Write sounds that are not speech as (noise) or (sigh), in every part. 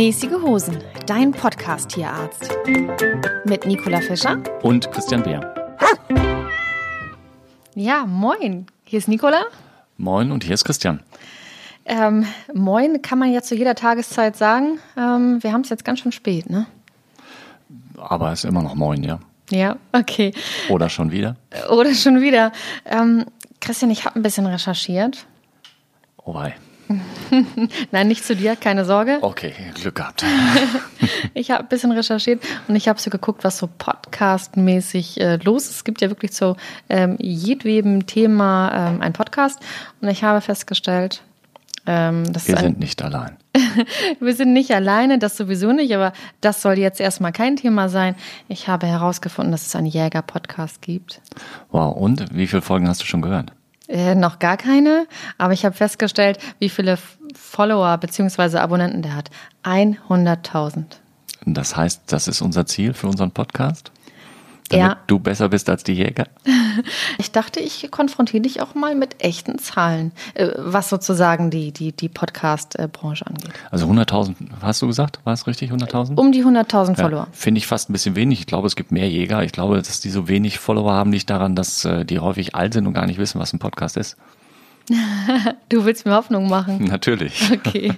Mäßige Hosen, dein Podcast-Tierarzt. Mit Nicola Fischer und Christian Beer. Ja, moin. Hier ist Nicola. Moin und hier ist Christian. Ähm, moin kann man ja zu jeder Tageszeit sagen. Ähm, wir haben es jetzt ganz schön spät, ne? Aber es ist immer noch moin, ja. Ja, okay. Oder schon wieder? Oder schon wieder. Ähm, Christian, ich habe ein bisschen recherchiert. Oh wei. Nein, nicht zu dir, keine Sorge. Okay, Glück gehabt. (laughs) ich habe ein bisschen recherchiert und ich habe so geguckt, was so podcastmäßig äh, los ist. Es gibt ja wirklich zu ähm, jedwedem Thema ähm, ein Podcast und ich habe festgestellt, ähm, wir sind nicht allein. (laughs) wir sind nicht alleine, das sowieso nicht, aber das soll jetzt erstmal kein Thema sein. Ich habe herausgefunden, dass es einen Jäger-Podcast gibt. Wow, und wie viele Folgen hast du schon gehört? Äh, noch gar keine, aber ich habe festgestellt, wie viele Follower bzw. Abonnenten der hat. 100.000. Das heißt, das ist unser Ziel für unseren Podcast? Damit ja. du besser bist als die Jäger? (laughs) Ich dachte, ich konfrontiere dich auch mal mit echten Zahlen, äh, was sozusagen die, die, die Podcast-Branche angeht. Also 100.000, hast du gesagt? War es richtig, 100.000? Um die 100.000 Follower. Ja, Finde ich fast ein bisschen wenig. Ich glaube, es gibt mehr Jäger. Ich glaube, dass die so wenig Follower haben, liegt daran, dass äh, die häufig alt sind und gar nicht wissen, was ein Podcast ist. Du willst mir Hoffnung machen. Natürlich. (laughs) Okay,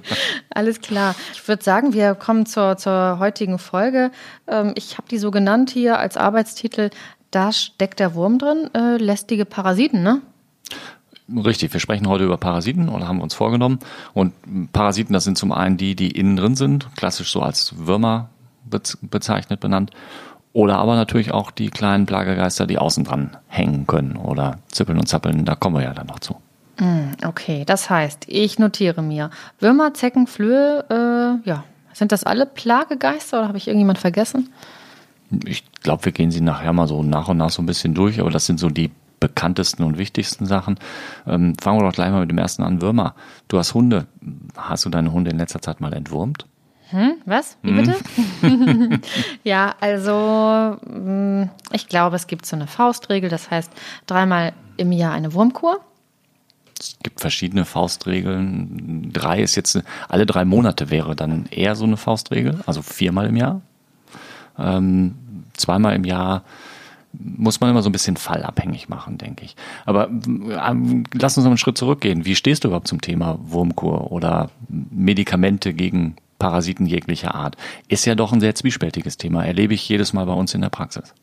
alles klar. Ich würde sagen, wir kommen zur, zur heutigen Folge. Ähm, ich habe die so genannt hier als Arbeitstitel. Da steckt der Wurm drin, äh, lästige Parasiten, ne? Richtig, wir sprechen heute über Parasiten oder haben wir uns vorgenommen. Und Parasiten, das sind zum einen die, die innen drin sind, klassisch so als Würmer bezeichnet, benannt. Oder aber natürlich auch die kleinen Plagegeister, die außen dran hängen können oder zippeln und zappeln. Da kommen wir ja dann noch zu. Hm, okay, das heißt, ich notiere mir Würmer, Zecken, Flöhe, äh, ja. Sind das alle Plagegeister oder habe ich irgendjemand vergessen? Ich glaube, wir gehen sie nachher mal so nach und nach so ein bisschen durch, aber das sind so die bekanntesten und wichtigsten Sachen. Ähm, fangen wir doch gleich mal mit dem ersten an. Würmer. Du hast Hunde. Hast du deine Hunde in letzter Zeit mal entwurmt? Hm, was? Wie bitte? Hm? (laughs) (laughs) ja, also hm, ich glaube, es gibt so eine Faustregel, das heißt dreimal im Jahr eine Wurmkur. Es gibt verschiedene Faustregeln. Drei ist jetzt, alle drei Monate wäre dann eher so eine Faustregel, also viermal im Jahr. Ähm, zweimal im Jahr muss man immer so ein bisschen fallabhängig machen, denke ich. Aber ähm, lass uns noch einen Schritt zurückgehen. Wie stehst du überhaupt zum Thema Wurmkur oder Medikamente gegen Parasiten jeglicher Art? Ist ja doch ein sehr zwiespältiges Thema. Erlebe ich jedes Mal bei uns in der Praxis.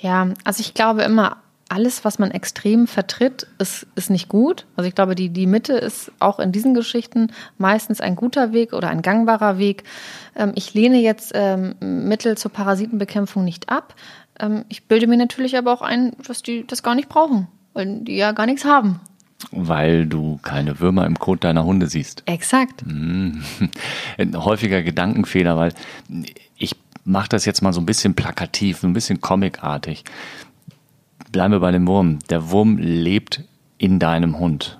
Ja, also ich glaube immer, alles, was man extrem vertritt, ist, ist nicht gut. Also ich glaube, die, die Mitte ist auch in diesen Geschichten meistens ein guter Weg oder ein gangbarer Weg. Ähm, ich lehne jetzt ähm, Mittel zur Parasitenbekämpfung nicht ab. Ähm, ich bilde mir natürlich aber auch ein, dass die das gar nicht brauchen, weil die ja gar nichts haben. Weil du keine Würmer im Kot deiner Hunde siehst. Exakt. (laughs) Ein häufiger Gedankenfehler, weil ich mache das jetzt mal so ein bisschen plakativ, so ein bisschen comicartig. Bleiben wir bei dem Wurm. Der Wurm lebt in deinem Hund.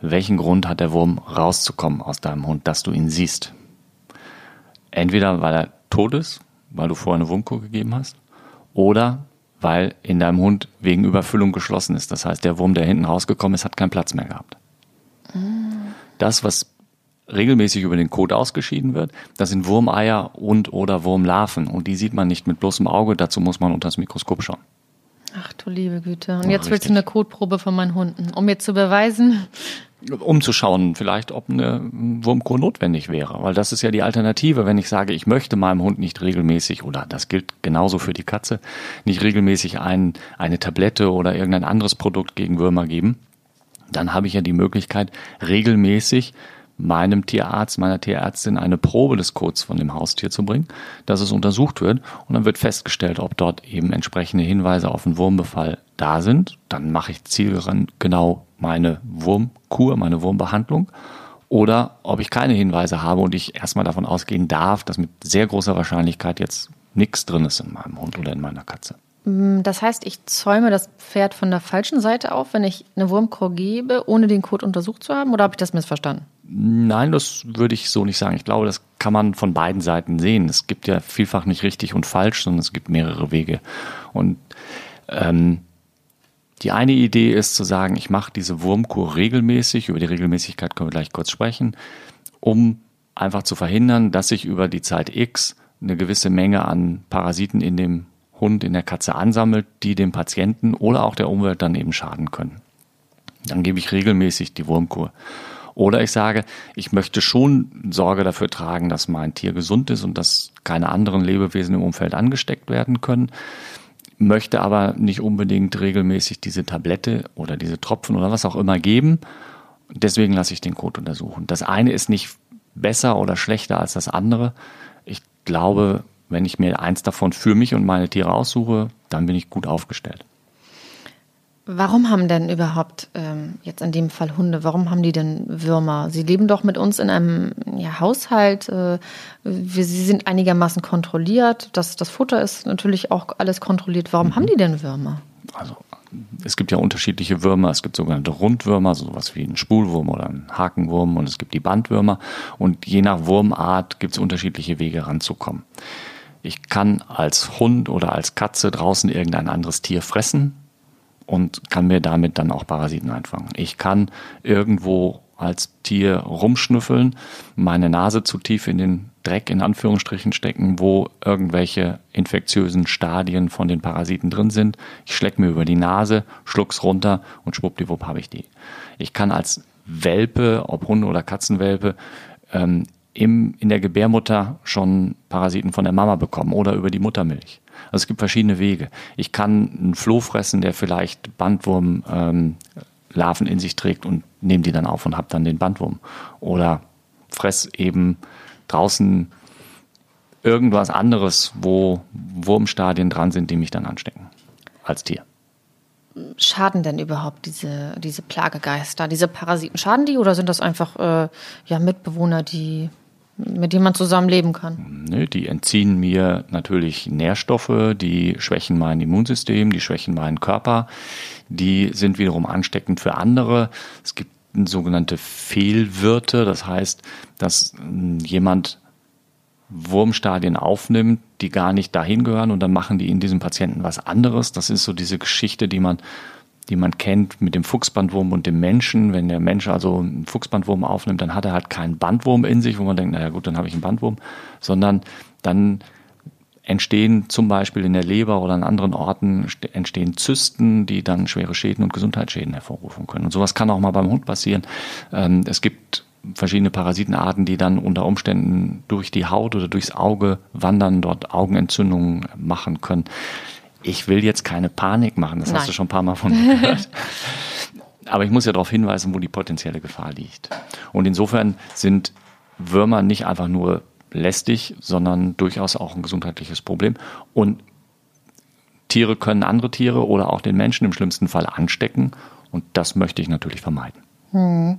Welchen Grund hat der Wurm rauszukommen aus deinem Hund, dass du ihn siehst? Entweder weil er tot ist, weil du vorher eine Wurmkur gegeben hast, oder weil in deinem Hund wegen Überfüllung geschlossen ist. Das heißt, der Wurm, der hinten rausgekommen ist, hat keinen Platz mehr gehabt. Das, was regelmäßig über den Kot ausgeschieden wird, das sind Wurmeier und oder Wurmlarven. Und die sieht man nicht mit bloßem Auge, dazu muss man unter das Mikroskop schauen. Ach du liebe Güte. Und jetzt willst du eine Kotprobe von meinen Hunden, um mir zu beweisen. Um zu schauen, vielleicht, ob eine Wurmkur notwendig wäre. Weil das ist ja die Alternative, wenn ich sage, ich möchte meinem Hund nicht regelmäßig, oder das gilt genauso für die Katze, nicht regelmäßig ein, eine Tablette oder irgendein anderes Produkt gegen Würmer geben. Dann habe ich ja die Möglichkeit, regelmäßig meinem Tierarzt, meiner Tierärztin eine Probe des Codes von dem Haustier zu bringen, dass es untersucht wird und dann wird festgestellt, ob dort eben entsprechende Hinweise auf einen Wurmbefall da sind. Dann mache ich zielgenau meine Wurmkur, meine Wurmbehandlung oder ob ich keine Hinweise habe und ich erstmal davon ausgehen darf, dass mit sehr großer Wahrscheinlichkeit jetzt nichts drin ist in meinem Hund oder in meiner Katze. Mm, das heißt, ich zäume das Pferd von der falschen Seite auf, wenn ich eine Wurmkur gebe, ohne den Code untersucht zu haben, oder habe ich das missverstanden? Nein, das würde ich so nicht sagen. Ich glaube, das kann man von beiden Seiten sehen. Es gibt ja vielfach nicht richtig und falsch, sondern es gibt mehrere Wege. Und ähm, die eine Idee ist zu sagen, ich mache diese Wurmkur regelmäßig, über die Regelmäßigkeit können wir gleich kurz sprechen, um einfach zu verhindern, dass sich über die Zeit X eine gewisse Menge an Parasiten in dem Hund, in der Katze ansammelt, die dem Patienten oder auch der Umwelt dann eben schaden können. Dann gebe ich regelmäßig die Wurmkur. Oder ich sage, ich möchte schon Sorge dafür tragen, dass mein Tier gesund ist und dass keine anderen Lebewesen im Umfeld angesteckt werden können, möchte aber nicht unbedingt regelmäßig diese Tablette oder diese Tropfen oder was auch immer geben. Deswegen lasse ich den Code untersuchen. Das eine ist nicht besser oder schlechter als das andere. Ich glaube, wenn ich mir eins davon für mich und meine Tiere aussuche, dann bin ich gut aufgestellt. Warum haben denn überhaupt ähm, jetzt in dem Fall Hunde, warum haben die denn Würmer? Sie leben doch mit uns in einem ja, Haushalt. Äh, wir, sie sind einigermaßen kontrolliert. Das, das Futter ist natürlich auch alles kontrolliert. Warum mhm. haben die denn Würmer? Also es gibt ja unterschiedliche Würmer. Es gibt sogenannte Rundwürmer, sowas wie ein Spulwurm oder ein Hakenwurm und es gibt die Bandwürmer. Und je nach Wurmart gibt es unterschiedliche Wege ranzukommen. Ich kann als Hund oder als Katze draußen irgendein anderes Tier fressen und kann mir damit dann auch Parasiten einfangen. Ich kann irgendwo als Tier rumschnüffeln, meine Nase zu tief in den Dreck in Anführungsstrichen stecken, wo irgendwelche infektiösen Stadien von den Parasiten drin sind. Ich schleck mir über die Nase, schluck's runter und schwuppdiwupp habe ich die. Ich kann als Welpe, ob Hunde oder Katzenwelpe, ähm, im, in der Gebärmutter schon Parasiten von der Mama bekommen oder über die Muttermilch. Also es gibt verschiedene Wege. Ich kann einen Floh fressen, der vielleicht Bandwurm ähm, in sich trägt und nehme die dann auf und habe dann den Bandwurm. Oder fress eben draußen irgendwas anderes, wo Wurmstadien dran sind, die mich dann anstecken als Tier. Schaden denn überhaupt diese, diese Plagegeister, diese Parasiten? Schaden die oder sind das einfach äh, ja, Mitbewohner, die mit denen man zusammenleben kann? Nö, die entziehen mir natürlich Nährstoffe, die schwächen mein Immunsystem, die schwächen meinen Körper, die sind wiederum ansteckend für andere. Es gibt sogenannte Fehlwirte, das heißt, dass hm, jemand Wurmstadien aufnimmt, die gar nicht dahin gehören und dann machen die in diesem Patienten was anderes. Das ist so diese Geschichte, die man die man kennt mit dem Fuchsbandwurm und dem Menschen. Wenn der Mensch also einen Fuchsbandwurm aufnimmt, dann hat er halt keinen Bandwurm in sich, wo man denkt, naja gut, dann habe ich einen Bandwurm, sondern dann entstehen zum Beispiel in der Leber oder an anderen Orten entstehen Zysten, die dann schwere Schäden und Gesundheitsschäden hervorrufen können. Und sowas kann auch mal beim Hund passieren. Ähm, es gibt verschiedene Parasitenarten, die dann unter Umständen durch die Haut oder durchs Auge wandern, dort Augenentzündungen machen können. Ich will jetzt keine Panik machen, das Nein. hast du schon ein paar Mal von mir gehört. (laughs) Aber ich muss ja darauf hinweisen, wo die potenzielle Gefahr liegt. Und insofern sind Würmer nicht einfach nur lästig, sondern durchaus auch ein gesundheitliches Problem. Und Tiere können andere Tiere oder auch den Menschen im schlimmsten Fall anstecken. Und das möchte ich natürlich vermeiden. Hm.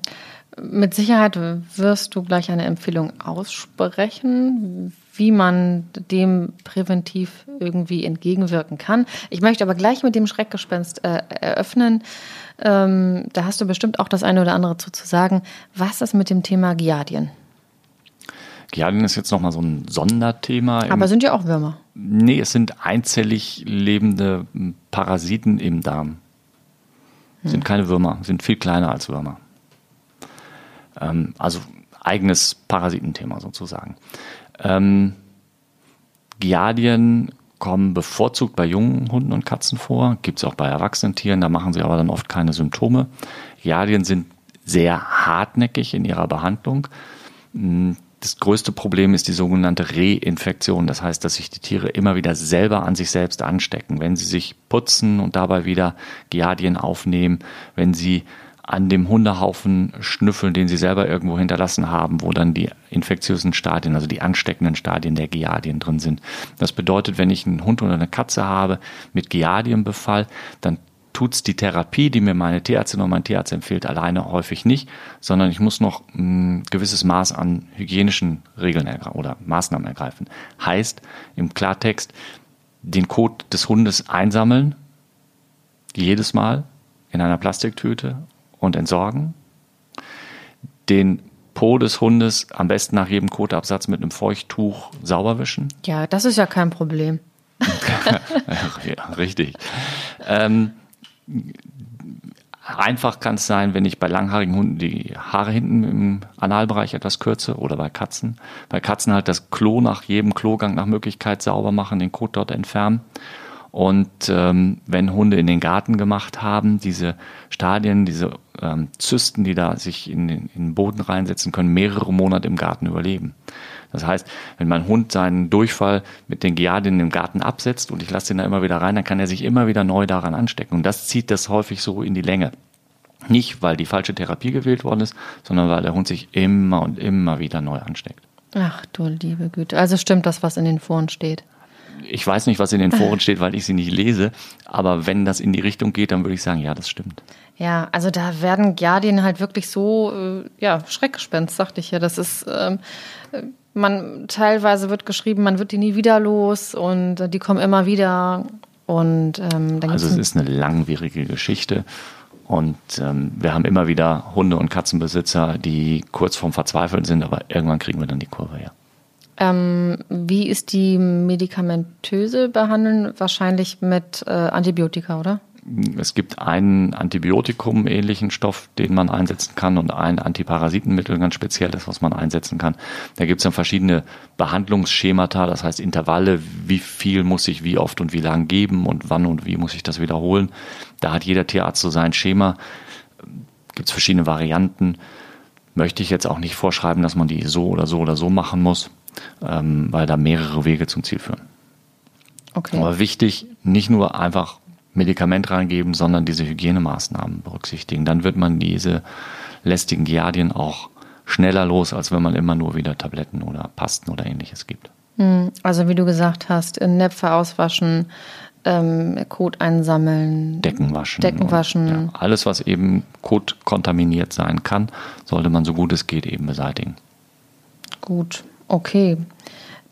Mit Sicherheit wirst du gleich eine Empfehlung aussprechen, wie man dem präventiv irgendwie entgegenwirken kann. Ich möchte aber gleich mit dem Schreckgespenst äh, eröffnen. Ähm, da hast du bestimmt auch das eine oder andere zu, zu sagen. Was ist mit dem Thema Giardien? Giardien ist jetzt nochmal so ein Sonderthema. Aber sind ja auch Würmer. Nee, es sind einzellig lebende Parasiten im Darm. Hm. Sind keine Würmer, sind viel kleiner als Würmer. Ähm, also eigenes Parasitenthema sozusagen. Ähm, Giardien kommen bevorzugt bei jungen Hunden und Katzen vor, gibt es auch bei erwachsenen Tieren, da machen sie aber dann oft keine Symptome. Giardien sind sehr hartnäckig in ihrer Behandlung. Hm, das größte Problem ist die sogenannte Reinfektion. Das heißt, dass sich die Tiere immer wieder selber an sich selbst anstecken. Wenn sie sich putzen und dabei wieder Giardien aufnehmen, wenn sie an dem Hundehaufen schnüffeln, den sie selber irgendwo hinterlassen haben, wo dann die infektiösen Stadien, also die ansteckenden Stadien der Giardien drin sind. Das bedeutet, wenn ich einen Hund oder eine Katze habe mit Giardienbefall, dann tut's die Therapie, die mir meine Tierärztin oder mein Tierarzt empfiehlt, alleine häufig nicht, sondern ich muss noch ein gewisses Maß an hygienischen Regeln oder Maßnahmen ergreifen. Heißt im Klartext, den Kot des Hundes einsammeln, jedes Mal in einer Plastiktüte und entsorgen. Den Po des Hundes am besten nach jedem Kotabsatz mit einem Feuchttuch sauber wischen. Ja, das ist ja kein Problem. (laughs) richtig. Ähm, einfach kann es sein, wenn ich bei langhaarigen Hunden die Haare hinten im Analbereich etwas kürze oder bei Katzen. Bei Katzen halt das Klo nach jedem Klogang nach Möglichkeit sauber machen, den Kot dort entfernen. Und ähm, wenn Hunde in den Garten gemacht haben, diese Stadien, diese ähm, Zysten, die da sich in den, in den Boden reinsetzen können, mehrere Monate im Garten überleben. Das heißt, wenn mein Hund seinen Durchfall mit den Giardien im Garten absetzt und ich lasse ihn da immer wieder rein, dann kann er sich immer wieder neu daran anstecken. Und das zieht das häufig so in die Länge. Nicht, weil die falsche Therapie gewählt worden ist, sondern weil der Hund sich immer und immer wieder neu ansteckt. Ach du liebe Güte. Also stimmt das, was in den Foren steht. Ich weiß nicht, was in den Foren steht, weil ich sie nicht lese. Aber wenn das in die Richtung geht, dann würde ich sagen, ja, das stimmt. Ja, also da werden Giardien halt wirklich so, äh, ja, Schreckgespenst, sagte ich ja. Das ist, ähm, man teilweise wird geschrieben, man wird die nie wieder los und die kommen immer wieder. Und ähm, dann also es ist eine langwierige Geschichte. Und ähm, wir haben immer wieder Hunde- und Katzenbesitzer, die kurz vorm Verzweifeln sind, aber irgendwann kriegen wir dann die Kurve her. Ähm, wie ist die medikamentöse Behandeln? Wahrscheinlich mit äh, Antibiotika, oder? es gibt einen Antibiotikum-ähnlichen Stoff, den man einsetzen kann und ein Antiparasitenmittel, ganz spezielles, was man einsetzen kann. Da gibt es dann verschiedene Behandlungsschemata, das heißt Intervalle, wie viel muss ich wie oft und wie lang geben und wann und wie muss ich das wiederholen. Da hat jeder Tierarzt so sein Schema. Gibt es verschiedene Varianten. Möchte ich jetzt auch nicht vorschreiben, dass man die so oder so oder so machen muss, ähm, weil da mehrere Wege zum Ziel führen. Okay. Aber wichtig, nicht nur einfach Medikament reingeben, sondern diese Hygienemaßnahmen berücksichtigen. Dann wird man diese lästigen Giardien auch schneller los, als wenn man immer nur wieder Tabletten oder Pasten oder ähnliches gibt. Hm, also wie du gesagt hast, Näpfe auswaschen, ähm, Kot einsammeln, Decken waschen. Decken waschen. Und, ja, alles, was eben Kot kontaminiert sein kann, sollte man so gut es geht eben beseitigen. Gut, okay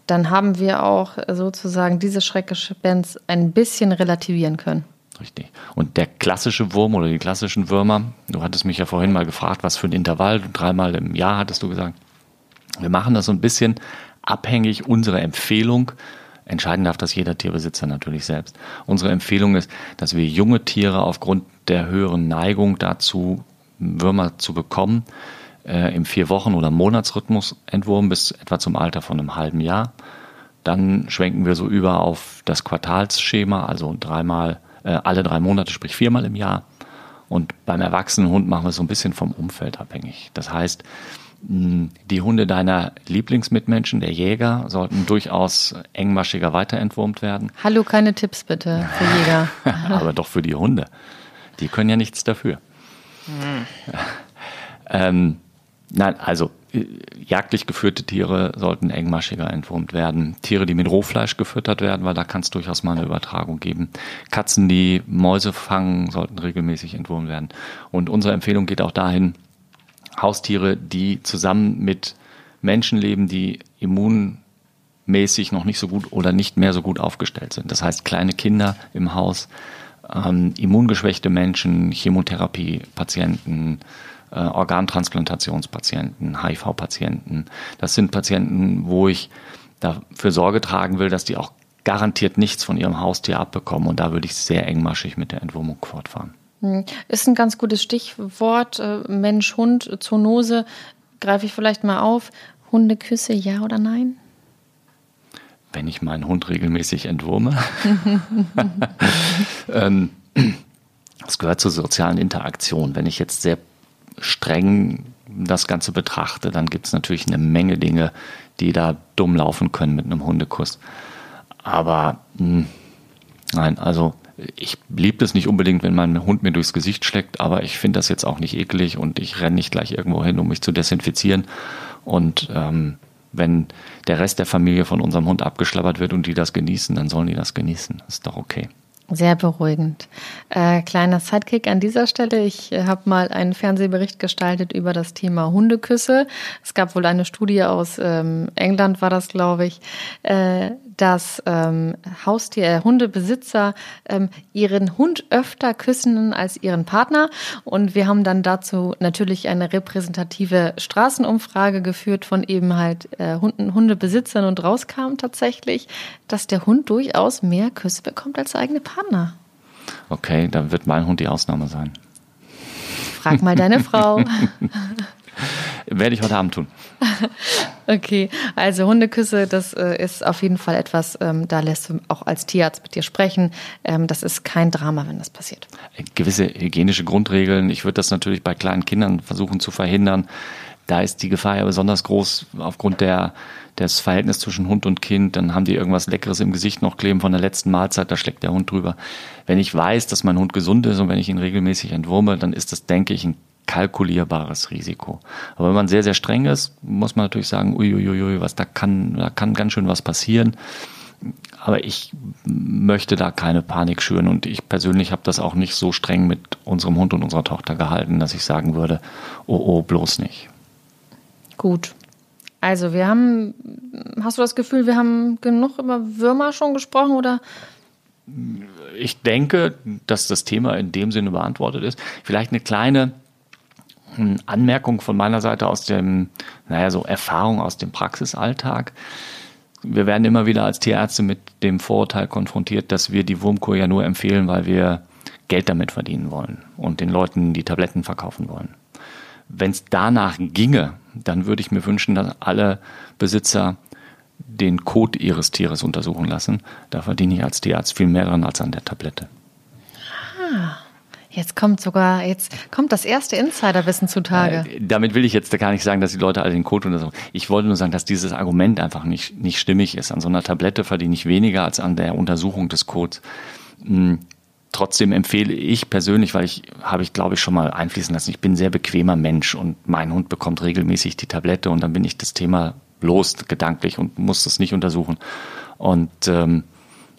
dann haben wir auch sozusagen diese Schreckgespenst ein bisschen relativieren können. Richtig. Und der klassische Wurm oder die klassischen Würmer, du hattest mich ja vorhin mal gefragt, was für ein Intervall, dreimal im Jahr hattest du gesagt. Wir machen das so ein bisschen abhängig unserer Empfehlung. Entscheiden darf das jeder Tierbesitzer natürlich selbst. Unsere Empfehlung ist, dass wir junge Tiere aufgrund der höheren Neigung dazu, Würmer zu bekommen, äh, im vier Wochen oder Monatsrhythmus entwurmen bis etwa zum Alter von einem halben Jahr. Dann schwenken wir so über auf das Quartalsschema, also dreimal, äh, alle drei Monate, sprich viermal im Jahr. Und beim erwachsenen Hund machen wir es so ein bisschen vom Umfeld abhängig. Das heißt, die Hunde deiner Lieblingsmitmenschen, der Jäger, sollten durchaus engmaschiger weiterentwurmt werden. Hallo, keine Tipps bitte für Jäger. (laughs) Aber doch für die Hunde. Die können ja nichts dafür. Hm. ähm, Nein, also äh, jagdlich geführte Tiere sollten engmaschiger entwurmt werden. Tiere, die mit Rohfleisch gefüttert werden, weil da kann es durchaus mal eine Übertragung geben. Katzen, die Mäuse fangen, sollten regelmäßig entwurmt werden. Und unsere Empfehlung geht auch dahin, Haustiere, die zusammen mit Menschen leben, die immunmäßig noch nicht so gut oder nicht mehr so gut aufgestellt sind. Das heißt, kleine Kinder im Haus, ähm, immungeschwächte Menschen, Chemotherapie-Patienten, äh, Organtransplantationspatienten, HIV-Patienten. Das sind Patienten, wo ich dafür Sorge tragen will, dass die auch garantiert nichts von ihrem Haustier abbekommen. Und da würde ich sehr engmaschig mit der Entwurmung fortfahren. Hm. Ist ein ganz gutes Stichwort. Äh, Mensch-Hund, Zoonose. Greife ich vielleicht mal auf. Hundeküsse, ja oder nein? Wenn ich meinen Hund regelmäßig entwurme. (laughs) (laughs) ähm, das gehört zur sozialen Interaktion. Wenn ich jetzt sehr streng das Ganze betrachte, dann gibt es natürlich eine Menge Dinge, die da dumm laufen können mit einem Hundekuss. Aber mh, hm, nein, also ich liebe es nicht unbedingt, wenn mein Hund mir durchs Gesicht schlägt, aber ich finde das jetzt auch nicht eklig und ich renne nicht gleich irgendwo hin, um mich zu desinfizieren. Und ähm, wenn der Rest der Familie von unserem Hund abgeschlabbert wird und die das genießen, dann sollen die das genießen. Das ist doch okay. Sehr beruhigend. Äh, kleiner Sidekick an dieser Stelle. Ich äh, habe mal einen Fernsehbericht gestaltet über das Thema Hundeküsse. Es gab wohl eine Studie aus ähm, England, war das, glaube ich, äh, dass ähm, Haustier, äh, Hundebesitzer ähm, ihren Hund öfter küssen als ihren Partner. Und wir haben dann dazu natürlich eine repräsentative Straßenumfrage geführt von eben halt äh, Hunden, Hundebesitzern und rauskam tatsächlich, dass der Hund durchaus mehr Küsse bekommt als der eigene Partner. Okay, dann wird mein Hund die Ausnahme sein. Frag mal deine Frau. (laughs) Werde ich heute Abend tun. (laughs) Okay, also Hundeküsse, das äh, ist auf jeden Fall etwas, ähm, da lässt du auch als Tierarzt mit dir sprechen. Ähm, das ist kein Drama, wenn das passiert. Gewisse hygienische Grundregeln. Ich würde das natürlich bei kleinen Kindern versuchen zu verhindern. Da ist die Gefahr ja besonders groß aufgrund der, des Verhältnisses zwischen Hund und Kind. Dann haben die irgendwas Leckeres im Gesicht noch kleben von der letzten Mahlzeit, da schlägt der Hund drüber. Wenn ich weiß, dass mein Hund gesund ist und wenn ich ihn regelmäßig entwurme, dann ist das, denke ich, ein kalkulierbares Risiko. Aber wenn man sehr, sehr streng ist, muss man natürlich sagen, uiuiui, was da kann, da kann ganz schön was passieren. Aber ich möchte da keine Panik schüren und ich persönlich habe das auch nicht so streng mit unserem Hund und unserer Tochter gehalten, dass ich sagen würde, oh, oh, bloß nicht. Gut. Also wir haben, hast du das Gefühl, wir haben genug über Würmer schon gesprochen oder? Ich denke, dass das Thema in dem Sinne beantwortet ist. Vielleicht eine kleine Anmerkung von meiner Seite aus dem, naja, so Erfahrung aus dem Praxisalltag. Wir werden immer wieder als Tierärzte mit dem Vorurteil konfrontiert, dass wir die Wurmkur ja nur empfehlen, weil wir Geld damit verdienen wollen und den Leuten die Tabletten verkaufen wollen. Wenn es danach ginge, dann würde ich mir wünschen, dass alle Besitzer den Code ihres Tieres untersuchen lassen. Da verdiene ich als Tierarzt viel mehr dran als an der Tablette. Ah. Jetzt kommt sogar, jetzt kommt das erste Insiderwissen zutage. Äh, damit will ich jetzt gar nicht sagen, dass die Leute alle den Code untersuchen. Ich wollte nur sagen, dass dieses Argument einfach nicht, nicht stimmig ist. An so einer Tablette verdiene ich weniger als an der Untersuchung des Codes. Hm, trotzdem empfehle ich persönlich, weil ich habe ich glaube ich schon mal einfließen lassen, ich bin ein sehr bequemer Mensch und mein Hund bekommt regelmäßig die Tablette und dann bin ich das Thema los gedanklich und muss das nicht untersuchen. Und ähm,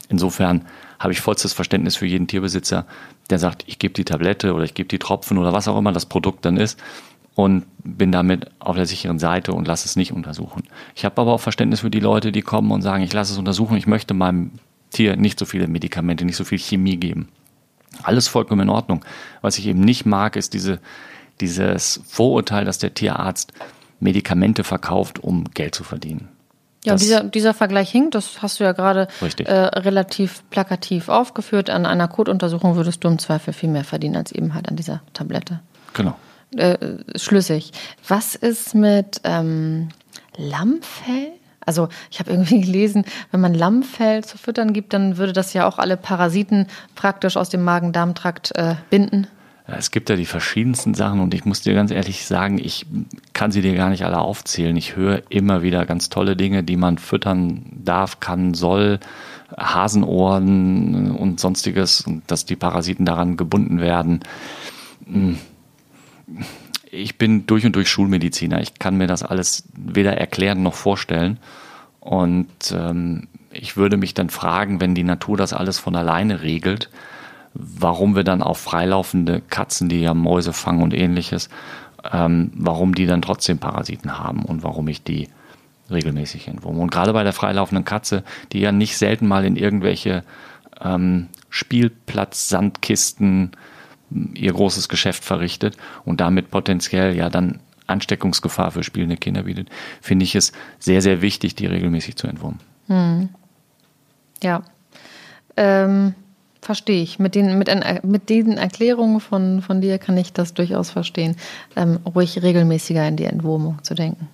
insofern habe ich vollstes Verständnis für jeden Tierbesitzer, der sagt, ich gebe die Tablette oder ich gebe die Tropfen oder was auch immer das Produkt dann ist und bin damit auf der sicheren Seite und lasse es nicht untersuchen. Ich habe aber auch Verständnis für die Leute, die kommen und sagen, ich lasse es untersuchen, ich möchte meinem Tier nicht so viele Medikamente, nicht so viel Chemie geben. Alles vollkommen in Ordnung. Was ich eben nicht mag, ist diese, dieses Vorurteil, dass der Tierarzt Medikamente verkauft, um Geld zu verdienen. Ja, dieser, dieser Vergleich hinkt, das hast du ja gerade äh, relativ plakativ aufgeführt. An einer Kotuntersuchung würdest du im Zweifel viel mehr verdienen als eben halt an dieser Tablette. Genau. Äh, schlüssig. Was ist mit ähm, Lammfell? Also ich habe irgendwie (laughs) gelesen, wenn man Lammfell zu füttern gibt, dann würde das ja auch alle Parasiten praktisch aus dem Magen-Darm-Trakt äh, binden. Es gibt ja die verschiedensten Sachen und ich muss dir ganz ehrlich sagen, ich kann sie dir gar nicht alle aufzählen. Ich höre immer wieder ganz tolle Dinge, die man füttern darf, kann, soll. Hasenohren und sonstiges und dass die Parasiten daran gebunden werden. Ich bin durch und durch Schulmediziner. Ich kann mir das alles weder erklären noch vorstellen. Und ähm, ich würde mich dann fragen, wenn die Natur das alles von alleine regelt, warum wir dann auf freilaufende Katzen, die ja Mäuse fangen und ähnliches, ähm, warum die dann trotzdem Parasiten haben und warum ich die regelmäßig entwurme. Und gerade bei der freilaufenden Katze, die ja nicht selten mal in irgendwelche ähm, Spielplatz-Sandkisten hm, ihr großes Geschäft verrichtet und damit potenziell ja dann Ansteckungsgefahr für spielende Kinder bietet, finde ich es sehr, sehr wichtig, die regelmäßig zu entwurmen. Hm. Ja. Ähm, verstehe ich. Mit den, mit, ein, mit diesen Erklärungen von, von dir kann ich das durchaus verstehen, ähm, ruhig regelmäßiger in die Entwurmung zu denken.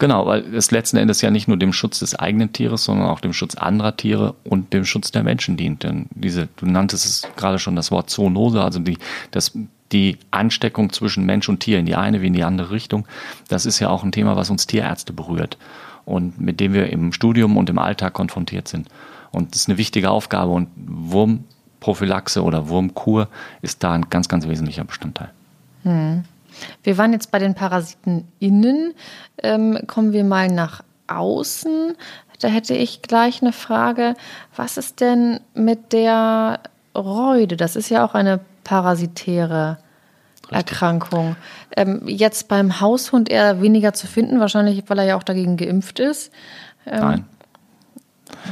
Genau, weil es letzten Endes ja nicht nur dem Schutz des eigenen Tieres, sondern auch dem Schutz anderer Tiere und dem Schutz der Menschen dient. Denn diese, du nanntest es gerade schon das Wort Zoonose, also die, das, die Ansteckung zwischen Mensch und Tier in die eine wie in die andere Richtung, das ist ja auch ein Thema, was uns Tierärzte berührt und mit dem wir im Studium und im Alltag konfrontiert sind. Und das ist eine wichtige Aufgabe und Wurmprophylaxe oder Wurmkur ist da ein ganz, ganz wesentlicher Bestandteil. Hm. Wir waren jetzt bei den Parasiten innen. Ähm, kommen wir mal nach außen. Da hätte ich gleich eine Frage. Was ist denn mit der Reude? Das ist ja auch eine parasitäre. Erkrankung. Ähm, jetzt beim Haushund eher weniger zu finden, wahrscheinlich, weil er ja auch dagegen geimpft ist. Ähm, Nein.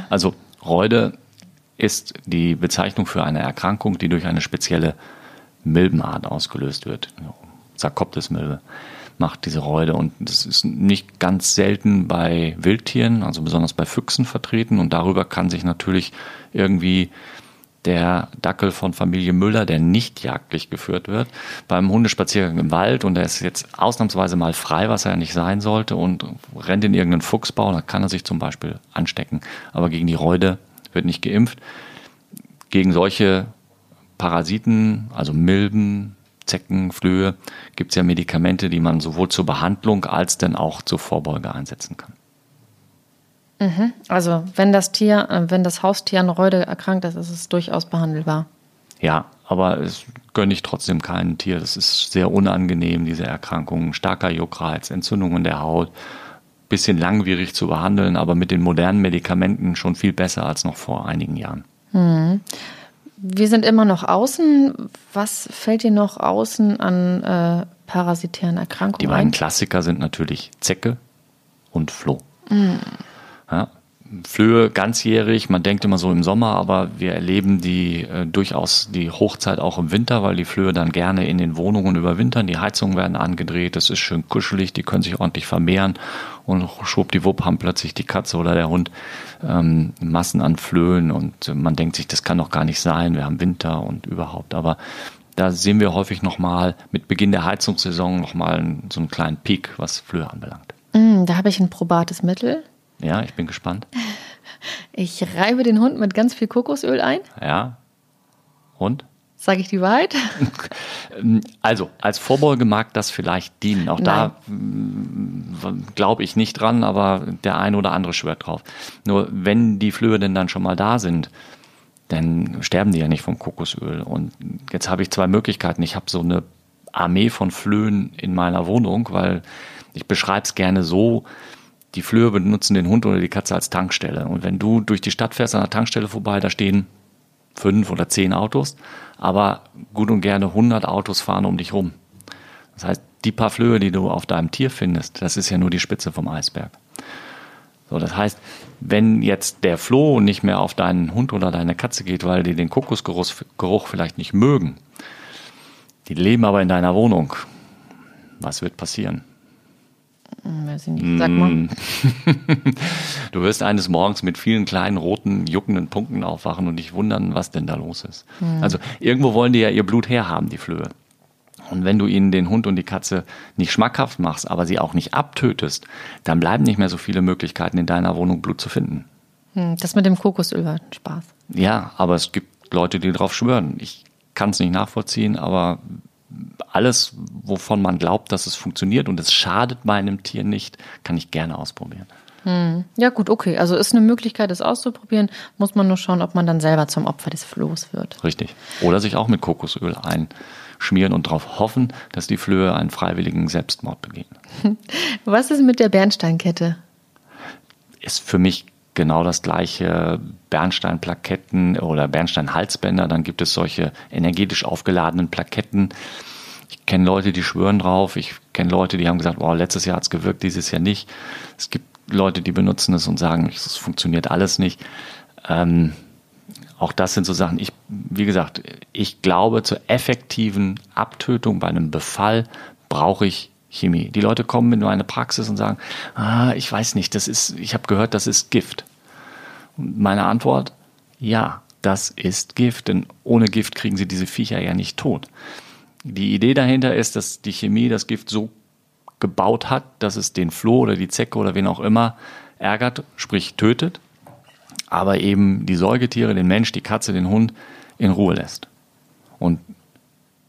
Also Reude ist die Bezeichnung für eine Erkrankung, die durch eine spezielle Milbenart ausgelöst wird. Sarkoptes-Milbe macht diese Reude und das ist nicht ganz selten bei Wildtieren, also besonders bei Füchsen vertreten und darüber kann sich natürlich irgendwie der Dackel von Familie Müller, der nicht jagdlich geführt wird, beim Hundespaziergang im Wald und er ist jetzt ausnahmsweise mal frei, was er ja nicht sein sollte und rennt in irgendeinen Fuchsbau, da kann er sich zum Beispiel anstecken. Aber gegen die Reude wird nicht geimpft. Gegen solche Parasiten, also Milben, Zecken, Flöhe, gibt es ja Medikamente, die man sowohl zur Behandlung als dann auch zur Vorbeuge einsetzen kann. Mhm. Also wenn das Tier, äh, wenn das Haustier an Reude erkrankt ist, ist es durchaus behandelbar. Ja, aber es gönne ich trotzdem keinem Tier. Das ist sehr unangenehm, diese Erkrankung. Starker Juckreiz, Entzündungen der Haut. Bisschen langwierig zu behandeln, aber mit den modernen Medikamenten schon viel besser als noch vor einigen Jahren. Mhm. Wir sind immer noch außen. Was fällt dir noch außen an äh, parasitären Erkrankungen Die beiden Klassiker sind natürlich Zecke und Floh. Mhm. Ja, Flöhe ganzjährig, man denkt immer so im Sommer, aber wir erleben die äh, durchaus die Hochzeit auch im Winter, weil die Flöhe dann gerne in den Wohnungen überwintern, die Heizungen werden angedreht, es ist schön kuschelig, die können sich ordentlich vermehren. Und schwuppdiwupp haben plötzlich die Katze oder der Hund ähm, Massen an Flöhen. Und man denkt sich, das kann doch gar nicht sein, wir haben Winter und überhaupt, aber da sehen wir häufig nochmal mit Beginn der Heizungssaison nochmal so einen kleinen Peak, was Flöhe anbelangt. Mm, da habe ich ein probates Mittel. Ja, ich bin gespannt. Ich reibe den Hund mit ganz viel Kokosöl ein. Ja. Und? Sage ich die Wahrheit? (laughs) Also, als Vorbeuge mag das vielleicht dienen. Auch Nein. da mm, glaube ich nicht dran, aber der eine oder andere schwört drauf. Nur wenn die Flöhe denn dann schon mal da sind, dann sterben die ja nicht vom Kokosöl. Und jetzt habe ich zwei Möglichkeiten. Ich habe so eine Armee von Flöhen in meiner Wohnung, weil ich beschreibe es gerne so, die Flöhe benutzen den Hund oder die Katze als Tankstelle. Und wenn du durch die Stadt fährst an der Tankstelle vorbei, da stehen fünf oder zehn Autos, aber gut und gerne 100 Autos fahren um dich rum. Das heißt, die paar Flöhe, die du auf deinem Tier findest, das ist ja nur die Spitze vom Eisberg. So, das heißt, wenn jetzt der Floh nicht mehr auf deinen Hund oder deine Katze geht, weil die den Kokosgeruch vielleicht nicht mögen, die leben aber in deiner Wohnung, was wird passieren? Hm, weiß ich nicht. Sag mal. Hm. (laughs) Du wirst eines Morgens mit vielen kleinen roten, juckenden Punkten aufwachen und dich wundern, was denn da los ist. Mhm. Also irgendwo wollen die ja ihr Blut herhaben, die Flöhe. Und wenn du ihnen den Hund und die Katze nicht schmackhaft machst, aber sie auch nicht abtötest, dann bleiben nicht mehr so viele Möglichkeiten, in deiner Wohnung Blut zu finden. Hm, das mit dem Kokosöl war Spaß. Ja, aber es gibt Leute, die drauf schwören. Ich kann es nicht nachvollziehen, aber alles, wovon man glaubt, dass es funktioniert und es schadet meinem Tier nicht, kann ich gerne ausprobieren. Hm. Ja, gut, okay. Also ist eine Möglichkeit, es auszuprobieren. Muss man nur schauen, ob man dann selber zum Opfer des Flohs wird. Richtig. Oder sich auch mit Kokosöl einschmieren und darauf hoffen, dass die Flöhe einen freiwilligen Selbstmord begehen. (laughs) Was ist mit der Bernsteinkette? Ist für mich genau das gleiche Bernsteinplaketten oder Bernsteinhalsbänder. Dann gibt es solche energetisch aufgeladenen Plaketten. Ich kenne Leute, die schwören drauf. Ich kenne Leute, die haben gesagt, oh, letztes Jahr hat es gewirkt, dieses Jahr nicht. Es gibt Leute, die benutzen es und sagen, es funktioniert alles nicht. Ähm, auch das sind so Sachen. Ich, wie gesagt, ich glaube, zur effektiven Abtötung bei einem Befall brauche ich Chemie. Die Leute kommen in meine Praxis und sagen, ah, ich weiß nicht, das ist, ich habe gehört, das ist Gift. Meine Antwort, ja, das ist Gift, denn ohne Gift kriegen sie diese Viecher ja nicht tot. Die Idee dahinter ist, dass die Chemie das Gift so gebaut hat, dass es den Floh oder die Zecke oder wen auch immer ärgert, sprich tötet, aber eben die Säugetiere, den Mensch, die Katze, den Hund in Ruhe lässt. Und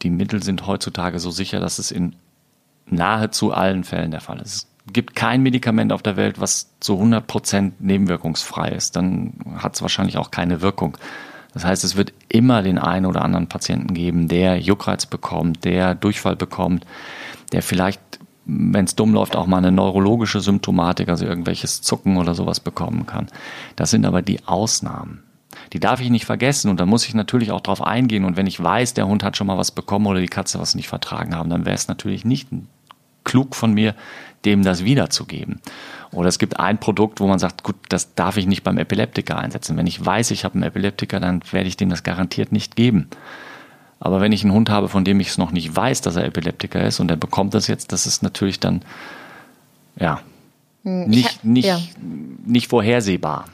die Mittel sind heutzutage so sicher, dass es in nahezu allen Fällen der Fall ist gibt kein Medikament auf der Welt, was zu 100 Prozent nebenwirkungsfrei ist. Dann hat es wahrscheinlich auch keine Wirkung. Das heißt, es wird immer den einen oder anderen Patienten geben, der Juckreiz bekommt, der Durchfall bekommt, der vielleicht, wenn es dumm läuft, auch mal eine neurologische Symptomatik, also irgendwelches Zucken oder sowas bekommen kann. Das sind aber die Ausnahmen. Die darf ich nicht vergessen und da muss ich natürlich auch drauf eingehen. Und wenn ich weiß, der Hund hat schon mal was bekommen oder die Katze was nicht vertragen haben, dann wäre es natürlich nicht klug von mir, dem das wiederzugeben. Oder es gibt ein Produkt, wo man sagt, gut, das darf ich nicht beim Epileptiker einsetzen. Wenn ich weiß, ich habe einen Epileptiker, dann werde ich dem das garantiert nicht geben. Aber wenn ich einen Hund habe, von dem ich es noch nicht weiß, dass er Epileptiker ist und er bekommt das jetzt, das ist natürlich dann, ja, hm, nicht, nicht, ja. nicht vorhersehbar.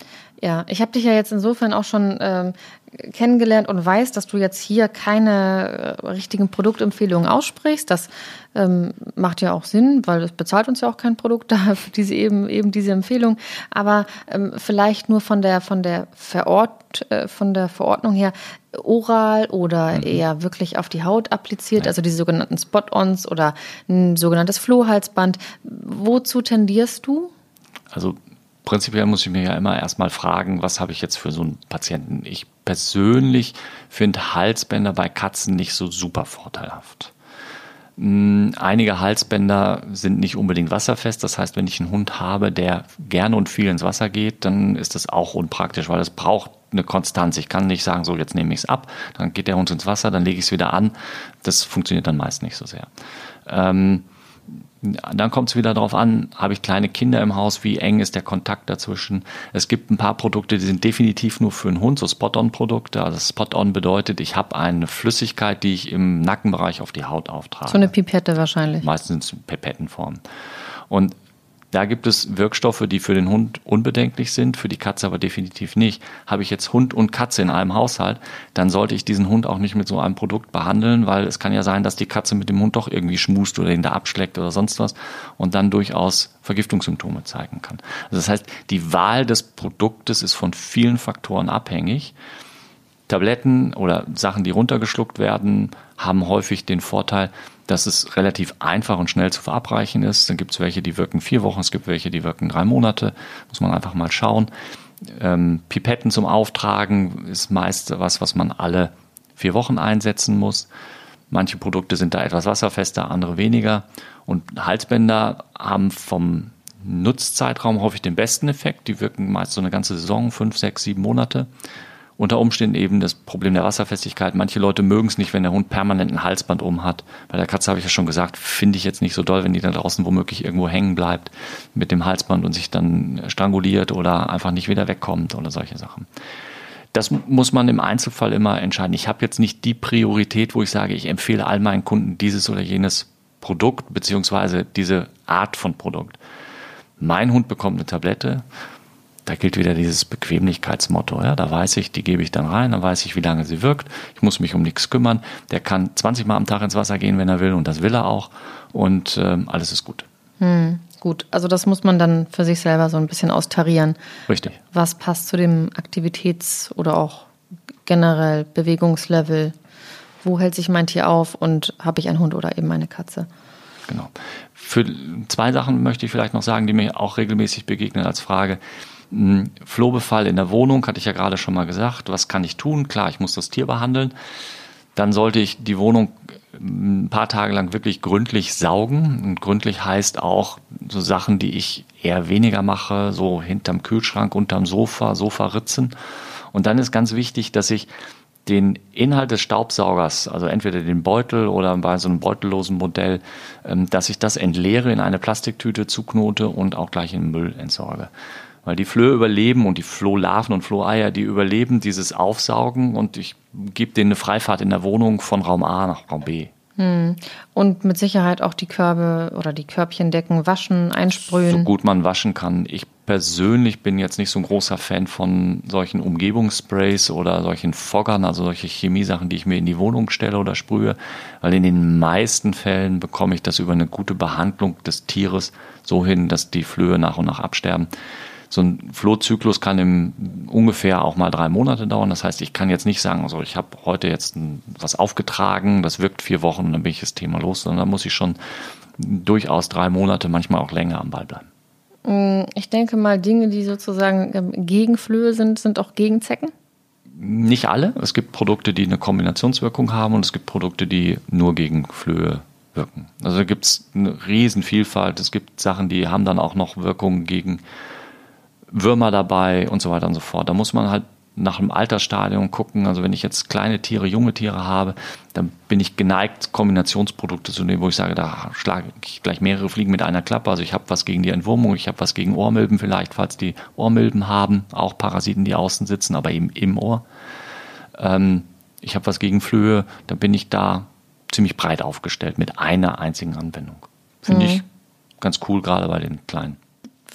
Ja, ich habe dich ja jetzt insofern auch schon ähm, kennengelernt und weiß, dass du jetzt hier keine äh, richtigen Produktempfehlungen aussprichst. Das ähm, macht ja auch Sinn, weil es bezahlt uns ja auch kein Produkt (laughs) da für diese eben eben diese Empfehlung. Aber ähm, vielleicht nur von der von der Verort äh, von der Verordnung her oral oder mhm. eher wirklich auf die Haut appliziert, ja. also die sogenannten Spot-ons oder ein sogenanntes Flohhalsband. Wozu tendierst du? Also prinzipiell muss ich mir ja immer erstmal fragen, was habe ich jetzt für so einen Patienten? Ich persönlich finde Halsbänder bei Katzen nicht so super vorteilhaft. Hm, einige Halsbänder sind nicht unbedingt wasserfest. Das heißt, wenn ich einen Hund habe, der gerne und viel ins Wasser geht, dann ist das auch unpraktisch, weil es braucht eine Konstanz. Ich kann nicht sagen, so jetzt nehme ich es ab, dann geht der Hund ins Wasser, dann lege ich es wieder an. Das funktioniert dann meist nicht so sehr. Ähm, dann kommt es wieder darauf an, habe ich kleine Kinder im Haus, wie eng ist der Kontakt dazwischen. Es gibt ein paar Produkte, die sind definitiv nur für einen Hund, so Spot-on-Produkte. Also Spot-on bedeutet, ich habe eine Flüssigkeit, die ich im Nackenbereich auf die Haut auftrage. So eine Pipette wahrscheinlich. Meistens Pipettenform. Und da gibt es Wirkstoffe, die für den Hund unbedenklich sind, für die Katze aber definitiv nicht. Habe ich jetzt Hund und Katze in einem Haushalt, dann sollte ich diesen Hund auch nicht mit so einem Produkt behandeln, weil es kann ja sein, dass die Katze mit dem Hund doch irgendwie schmust oder ihn da abschleckt oder sonst was und dann durchaus Vergiftungssymptome zeigen kann. Also das heißt, die Wahl des Produktes ist von vielen Faktoren abhängig. Tabletten oder Sachen, die runtergeschluckt werden, haben häufig den Vorteil, dass es relativ einfach und schnell zu verabreichen ist. Dann gibt es welche, die wirken vier Wochen, es gibt welche, die wirken drei Monate. Muss man einfach mal schauen. Ähm, Pipetten zum Auftragen ist meist was, was man alle vier Wochen einsetzen muss. Manche Produkte sind da etwas wasserfester, andere weniger. Und Halsbänder haben vom Nutzzeitraum häufig den besten Effekt. Die wirken meist so eine ganze Saison, fünf, sechs, sieben Monate unter Umständen eben das Problem der Wasserfestigkeit. Manche Leute mögen es nicht, wenn der Hund permanent ein Halsband um hat. Bei der Katze habe ich ja schon gesagt, finde ich jetzt nicht so doll, wenn die da draußen womöglich irgendwo hängen bleibt mit dem Halsband und sich dann stranguliert oder einfach nicht wieder wegkommt oder solche Sachen. Das muss man im Einzelfall immer entscheiden. Ich habe jetzt nicht die Priorität, wo ich sage, ich empfehle all meinen Kunden dieses oder jenes Produkt beziehungsweise diese Art von Produkt. Mein Hund bekommt eine Tablette da gilt wieder dieses Bequemlichkeitsmotto. Ja? Da weiß ich, die gebe ich dann rein, dann weiß ich, wie lange sie wirkt. Ich muss mich um nichts kümmern. Der kann 20 Mal am Tag ins Wasser gehen, wenn er will, und das will er auch. Und äh, alles ist gut. Hm, gut, also das muss man dann für sich selber so ein bisschen austarieren. Richtig. Was passt zu dem Aktivitäts- oder auch generell Bewegungslevel? Wo hält sich mein Tier auf und habe ich einen Hund oder eben eine Katze? Genau. Für zwei Sachen möchte ich vielleicht noch sagen, die mir auch regelmäßig begegnen als Frage. Hm, Flohbefall in der Wohnung, hatte ich ja gerade schon mal gesagt. Was kann ich tun? Klar, ich muss das Tier behandeln. Dann sollte ich die Wohnung hm, ein paar Tage lang wirklich gründlich saugen. Und gründlich heißt auch so Sachen, die ich eher weniger mache, so hinterm Kühlschrank, unterm Sofa, Sofaritzen. Und dann ist ganz wichtig, dass ich den Inhalt des Staubsaugers, also entweder den Beutel oder bei so einem beutellosen Modell, ähm, dass ich das entleere, in eine Plastiktüte zuknote und auch gleich in den Müll entsorge. Weil die Flöhe überleben und die Flohlarven und Floheier, die überleben dieses Aufsaugen und ich gebe denen eine Freifahrt in der Wohnung von Raum A nach Raum B. Hm. Und mit Sicherheit auch die Körbe oder die Körbchen decken, waschen, einsprühen. So gut man waschen kann. Ich persönlich bin jetzt nicht so ein großer Fan von solchen Umgebungssprays oder solchen Foggern, also solche Chemiesachen, die ich mir in die Wohnung stelle oder sprühe, weil in den meisten Fällen bekomme ich das über eine gute Behandlung des Tieres so hin, dass die Flöhe nach und nach absterben so ein Flohzyklus kann im ungefähr auch mal drei Monate dauern. Das heißt, ich kann jetzt nicht sagen, also ich habe heute jetzt was aufgetragen, das wirkt vier Wochen und dann bin ich das Thema los, sondern da muss ich schon durchaus drei Monate, manchmal auch länger am Ball bleiben. Mm, ich denke mal, Dinge, die sozusagen gegen Flöhe sind, sind auch gegen Zecken? Nicht alle. Es gibt Produkte, die eine Kombinationswirkung haben und es gibt Produkte, die nur gegen Flöhe wirken. Also da gibt es eine Riesenvielfalt. Es gibt Sachen, die haben dann auch noch Wirkungen gegen Würmer dabei und so weiter und so fort. Da muss man halt nach dem Altersstadium gucken. Also wenn ich jetzt kleine Tiere, junge Tiere habe, dann bin ich geneigt, Kombinationsprodukte zu nehmen, wo ich sage, da schlage ich gleich mehrere Fliegen mit einer Klappe. Also ich habe was gegen die Entwurmung, ich habe was gegen Ohrmilben vielleicht, falls die Ohrmilben haben, auch Parasiten, die außen sitzen, aber eben im Ohr. Ähm, ich habe was gegen Flöhe, dann bin ich da ziemlich breit aufgestellt mit einer einzigen Anwendung. Finde mhm. ich ganz cool, gerade bei den kleinen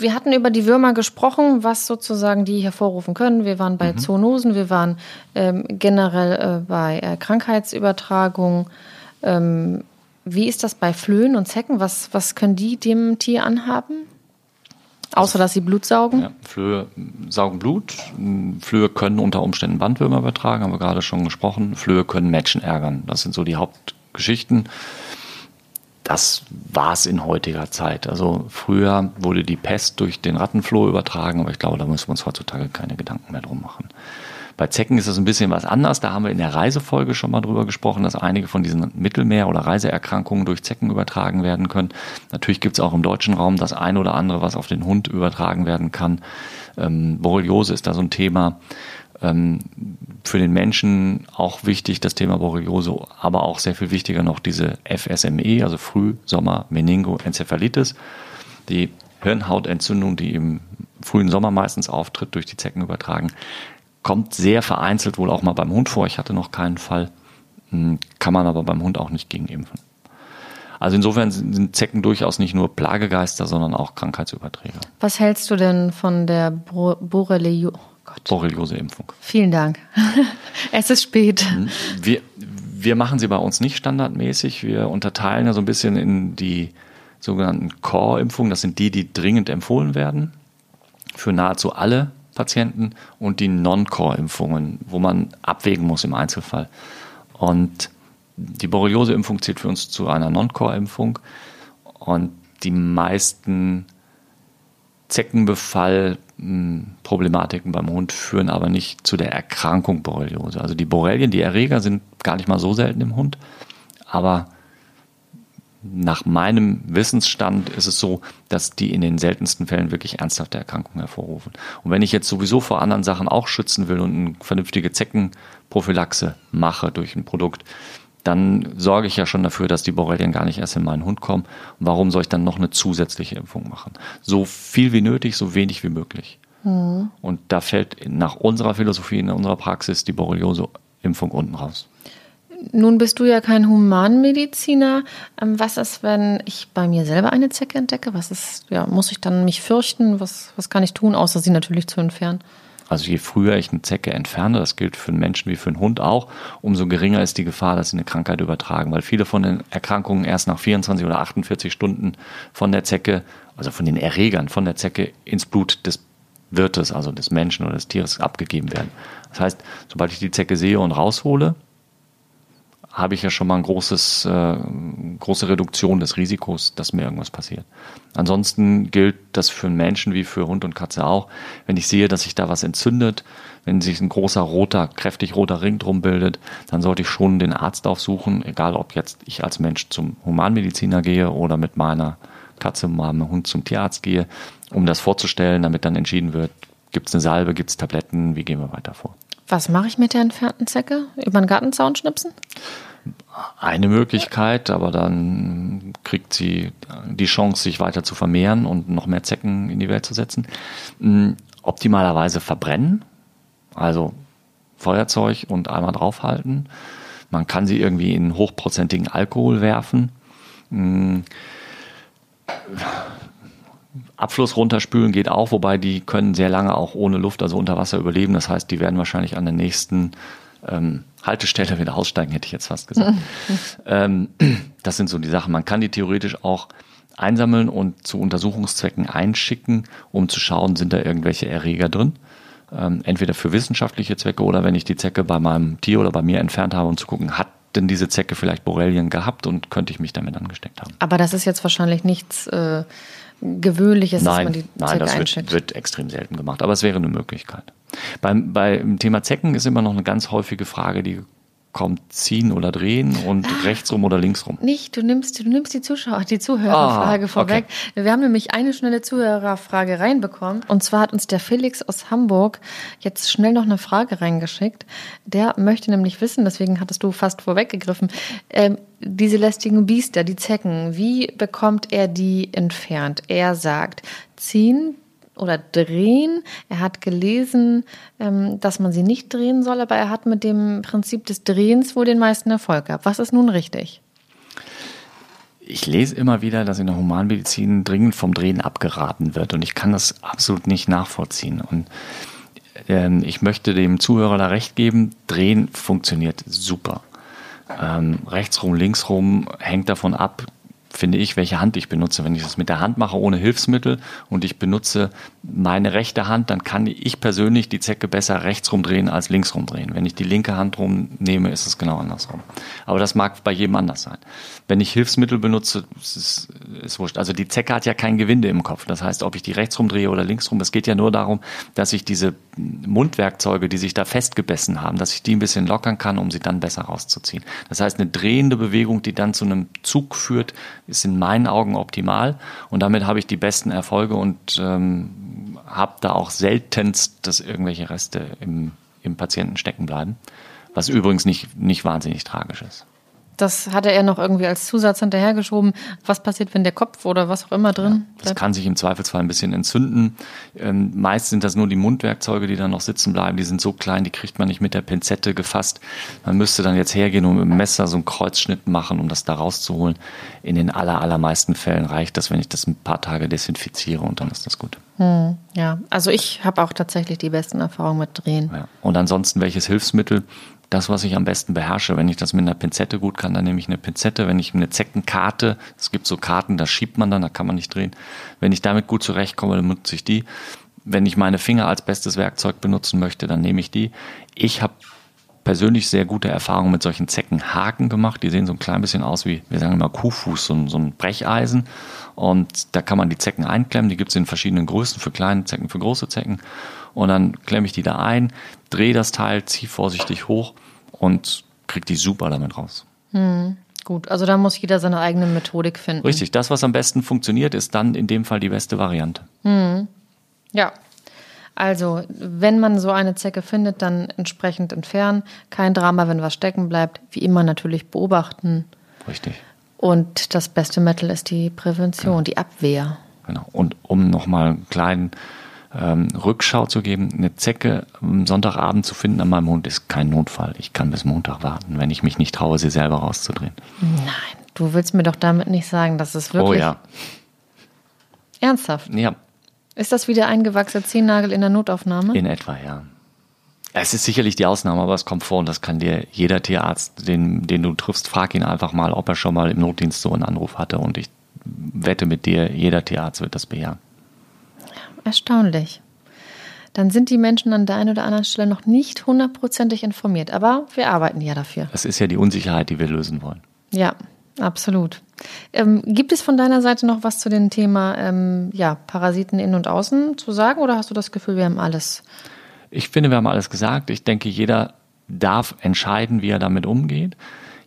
wir hatten über die Würmer gesprochen, was sozusagen die hervorrufen können. Wir waren bei mhm. Zoonosen, wir waren ähm, generell äh, bei äh, Krankheitsübertragung. Ähm, wie ist das bei Flöhen und Zecken? Was, was können die dem Tier anhaben? Außer dass sie Blut saugen? Ja, Flöhe saugen Blut. Flöhe können unter Umständen Bandwürmer übertragen, haben wir gerade schon gesprochen. Flöhe können Menschen ärgern. Das sind so die Hauptgeschichten. Das war es in heutiger Zeit. Also früher wurde die Pest durch den Rattenfloh übertragen, aber ich glaube, da müssen wir uns heutzutage keine Gedanken mehr drum machen. Bei Zecken ist das ein bisschen was anders. Da haben wir in der Reisefolge schon mal drüber gesprochen, dass einige von diesen Mittelmeer- oder Reiseerkrankungen durch Zecken übertragen werden können. Natürlich gibt es auch im deutschen Raum das eine oder andere, was auf den Hund übertragen werden kann. Ähm, Borreliose ist da so ein Thema. Ähm, für den Menschen auch wichtig, das Thema Borreliose, aber auch sehr viel wichtiger noch diese FSME, also Frühsommer-Meningoenzephalitis, die Hirnhautentzündung, die im frühen Sommer meistens auftritt, durch die Zecken übertragen. Kommt sehr vereinzelt wohl auch mal beim Hund vor. Ich hatte noch keinen Fall. Hm, kann man aber beim Hund auch nicht gegen impfen. Also insofern sind Zecken durchaus nicht nur Plagegeister, sondern auch Krankheitsüberträger. Was hältst du denn von der Borreliose? Borreliose-Impfung. Vielen Dank. (laughs) es ist spät. Hm, wir, wir machen sie bei uns nicht standardmäßig. Wir unterteilen ja so ein bisschen in die sogenannten Core-Impfungen. Das sind die, die dringend empfohlen werden für nahezu alle Patienten und die Non-Core-Impfungen, wo man abwägen muss im Einzelfall. Und die Borreliose-Impfung zählt für uns zu einer Non-Core-Impfung und die meisten Zeckenbefall-Problematiken beim Hund führen aber nicht zu der Erkrankung Borreliose. Also die Borrelien, die Erreger sind gar nicht mal so selten im Hund, aber nach meinem Wissensstand ist es so, dass die in den seltensten Fällen wirklich ernsthafte Erkrankungen hervorrufen. Und wenn ich jetzt sowieso vor anderen Sachen auch schützen will und eine vernünftige Zeckenprophylaxe mache durch ein Produkt, dann sorge ich ja schon dafür, dass die Borrelien gar nicht erst in meinen Hund kommen. Und warum soll ich dann noch eine zusätzliche Impfung machen? So viel wie nötig, so wenig wie möglich. Mhm. Und da fällt nach unserer Philosophie, in unserer Praxis die Borreliose-Impfung unten raus. Nun bist du ja kein Humanmediziner. Ähm, was ist, wenn ich bei mir selber eine Zecke entdecke? Was ist, ja, muss ich dann mich fürchten? Was, was kann ich tun, außer sie natürlich zu entfernen? Also je früher ich eine Zecke entferne, das gilt für einen Menschen wie für einen Hund auch, umso geringer ist die Gefahr, dass sie eine Krankheit übertragen. Weil viele von den Erkrankungen erst nach 24 oder 48 Stunden von der Zecke, also von den Erregern von der Zecke ins Blut des Wirtes, also des Menschen oder des Tieres abgegeben werden. Das heißt, sobald ich die Zecke sehe und raushole, habe ich ja schon mal ein großes, äh, große Reduktion des Risikos, dass mir irgendwas passiert. Ansonsten gilt das für einen Menschen wie für Hund und Katze auch. Wenn ich sehe, dass sich da was entzündet, wenn sich ein großer roter, kräftig roter Ring drum bildet, dann sollte ich schon den Arzt aufsuchen, egal ob jetzt ich als Mensch zum Humanmediziner gehe oder mit meiner Katze, meinem Hund zum Tierarzt gehe, um das vorzustellen, damit dann entschieden wird, gibt es eine Salbe, gibt es Tabletten, wie gehen wir weiter vor. Was mache ich mit der entfernten Zecke? Über den Gartenzaun schnipsen? Eine Möglichkeit, aber dann kriegt sie die Chance, sich weiter zu vermehren und noch mehr Zecken in die Welt zu setzen. Hm, optimalerweise verbrennen, also Feuerzeug und einmal draufhalten. Man kann sie irgendwie in hochprozentigen Alkohol werfen. Abfluss runterspülen geht auch, wobei die können sehr lange auch ohne Luft, also unter Wasser überleben. Das heißt, die werden wahrscheinlich an der nächsten ähm, Haltestelle wieder aussteigen, hätte ich jetzt fast gesagt. (laughs) ähm, das sind so die Sachen. Man kann die theoretisch auch einsammeln und zu Untersuchungszwecken einschicken, um zu schauen, sind da irgendwelche Erreger drin. Ähm, entweder für wissenschaftliche Zwecke oder wenn ich die Zecke bei meinem Tier oder bei mir entfernt habe, um zu gucken, hat denn diese Zecke vielleicht Borrelien gehabt und könnte ich mich damit angesteckt haben. Aber das ist jetzt wahrscheinlich nichts äh, Gewöhnliches, nein, dass man die Zecke Nein, das wird, wird, extrem selten gemacht, aber es wäre eine Möglichkeit. Beim, beim Thema Zecken ist immer noch eine ganz häufige Frage, die kommt ziehen oder drehen und ah, rechtsrum oder linksrum. Nicht, du nimmst, du nimmst die Zuschauer, die Zuhörerfrage ah, vorweg. Okay. Wir haben nämlich eine schnelle Zuhörerfrage reinbekommen. Und zwar hat uns der Felix aus Hamburg jetzt schnell noch eine Frage reingeschickt. Der möchte nämlich wissen, deswegen hattest du fast vorweggegriffen, ähm, diese lästigen Biester, die Zecken, wie bekommt er die entfernt? Er sagt, ziehen, oder drehen. Er hat gelesen, ähm, dass man sie nicht drehen soll, aber er hat mit dem Prinzip des Drehens wohl den meisten Erfolg gehabt. Was ist nun richtig? Ich lese immer wieder, dass in der Humanmedizin dringend vom Drehen abgeraten wird und ich kann das absolut nicht nachvollziehen. Und ähm, ich möchte dem Zuhörer da recht geben, Drehen funktioniert super. Ähm, rechtsrum, linksrum hängt davon ab, finde ich, welche Hand ich benutze. Wenn ich das mit der Hand mache ohne Hilfsmittel und ich benutze meine rechte Hand, dann kann ich persönlich die Zecke besser rechts rumdrehen als links rumdrehen. Wenn ich die linke Hand rumnehme, ist es genau andersrum. Aber das mag bei jedem anders sein. Wenn ich Hilfsmittel benutze, ist es ist wurscht. Also die Zecke hat ja kein Gewinde im Kopf. Das heißt, ob ich die rechts rumdrehe oder links rum, es geht ja nur darum, dass ich diese Mundwerkzeuge, die sich da festgebessen haben, dass ich die ein bisschen lockern kann, um sie dann besser rauszuziehen. Das heißt, eine drehende Bewegung, die dann zu einem Zug führt, ist in meinen Augen optimal und damit habe ich die besten Erfolge und ähm, habe da auch seltenst, dass irgendwelche Reste im, im Patienten stecken bleiben, was übrigens nicht, nicht wahnsinnig tragisch ist. Das hatte er noch irgendwie als Zusatz hinterhergeschoben. Was passiert, wenn der Kopf oder was auch immer drin ja, Das kann sich im Zweifelsfall ein bisschen entzünden. Ähm, meist sind das nur die Mundwerkzeuge, die dann noch sitzen bleiben. Die sind so klein, die kriegt man nicht mit der Pinzette gefasst. Man müsste dann jetzt hergehen und mit dem Messer so einen Kreuzschnitt machen, um das da rauszuholen. In den aller, allermeisten Fällen reicht das, wenn ich das ein paar Tage desinfiziere und dann ist das gut. Hm, ja, also ich habe auch tatsächlich die besten Erfahrungen mit Drehen. Ja. Und ansonsten welches Hilfsmittel? Das, was ich am besten beherrsche. Wenn ich das mit einer Pinzette gut kann, dann nehme ich eine Pinzette. Wenn ich eine Zeckenkarte, es gibt so Karten, da schiebt man dann, da kann man nicht drehen. Wenn ich damit gut zurechtkomme, dann nutze ich die. Wenn ich meine Finger als bestes Werkzeug benutzen möchte, dann nehme ich die. Ich habe persönlich sehr gute Erfahrungen mit solchen Zeckenhaken gemacht. Die sehen so ein klein bisschen aus wie, wir sagen immer Kuhfuß, so ein, so ein Brecheisen. Und da kann man die Zecken einklemmen. Die gibt es in verschiedenen Größen, für kleine Zecken, für große Zecken. Und dann klemme ich die da ein, drehe das Teil, ziehe vorsichtig hoch und kriege die super damit raus. Hm, gut, also da muss jeder seine eigene Methodik finden. Richtig, das, was am besten funktioniert, ist dann in dem Fall die beste Variante. Hm. Ja, also, wenn man so eine Zecke findet, dann entsprechend entfernen. Kein Drama, wenn was stecken bleibt. Wie immer natürlich beobachten. Richtig. Und das beste Mittel ist die Prävention, genau. die Abwehr. Genau. Und um nochmal einen kleinen ähm, Rückschau zu geben. Eine Zecke am Sonntagabend zu finden an meinem Hund ist kein Notfall. Ich kann bis Montag warten, wenn ich mich nicht traue, sie selber rauszudrehen. Nein, du willst mir doch damit nicht sagen, dass es wirklich. Oh ja. Ernsthaft? Ja. Ist das wieder eingewachsener Zehennagel in der Notaufnahme? In etwa, ja. Es ist sicherlich die Ausnahme, aber es kommt vor und das kann dir jeder Tierarzt, den, den du triffst, frag ihn einfach mal, ob er schon mal im Notdienst so einen Anruf hatte und ich wette mit dir, jeder Tierarzt wird das bejahen. Erstaunlich. Dann sind die Menschen an der einen oder anderen Stelle noch nicht hundertprozentig informiert. Aber wir arbeiten ja dafür. Das ist ja die Unsicherheit, die wir lösen wollen. Ja, absolut. Ähm, gibt es von deiner Seite noch was zu dem Thema ähm, ja, Parasiten innen und außen zu sagen oder hast du das Gefühl, wir haben alles? Ich finde, wir haben alles gesagt. Ich denke, jeder darf entscheiden, wie er damit umgeht.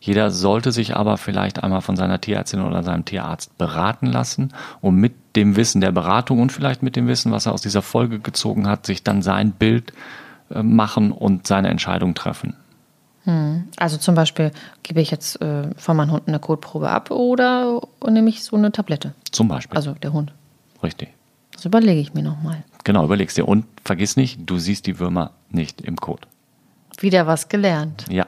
Jeder sollte sich aber vielleicht einmal von seiner Tierärztin oder seinem Tierarzt beraten lassen, um mit dem Wissen der Beratung und vielleicht mit dem Wissen, was er aus dieser Folge gezogen hat, sich dann sein Bild äh, machen und seine Entscheidung treffen. Hm. Also zum Beispiel gebe ich jetzt äh, von meinem Hund eine Kotprobe ab oder nehme ich so eine Tablette? Zum Beispiel. Also der Hund. Richtig. Das überlege ich mir nochmal. Genau, überlegst dir. Und vergiss nicht, du siehst die Würmer nicht im Kot. Wieder was gelernt. Ja.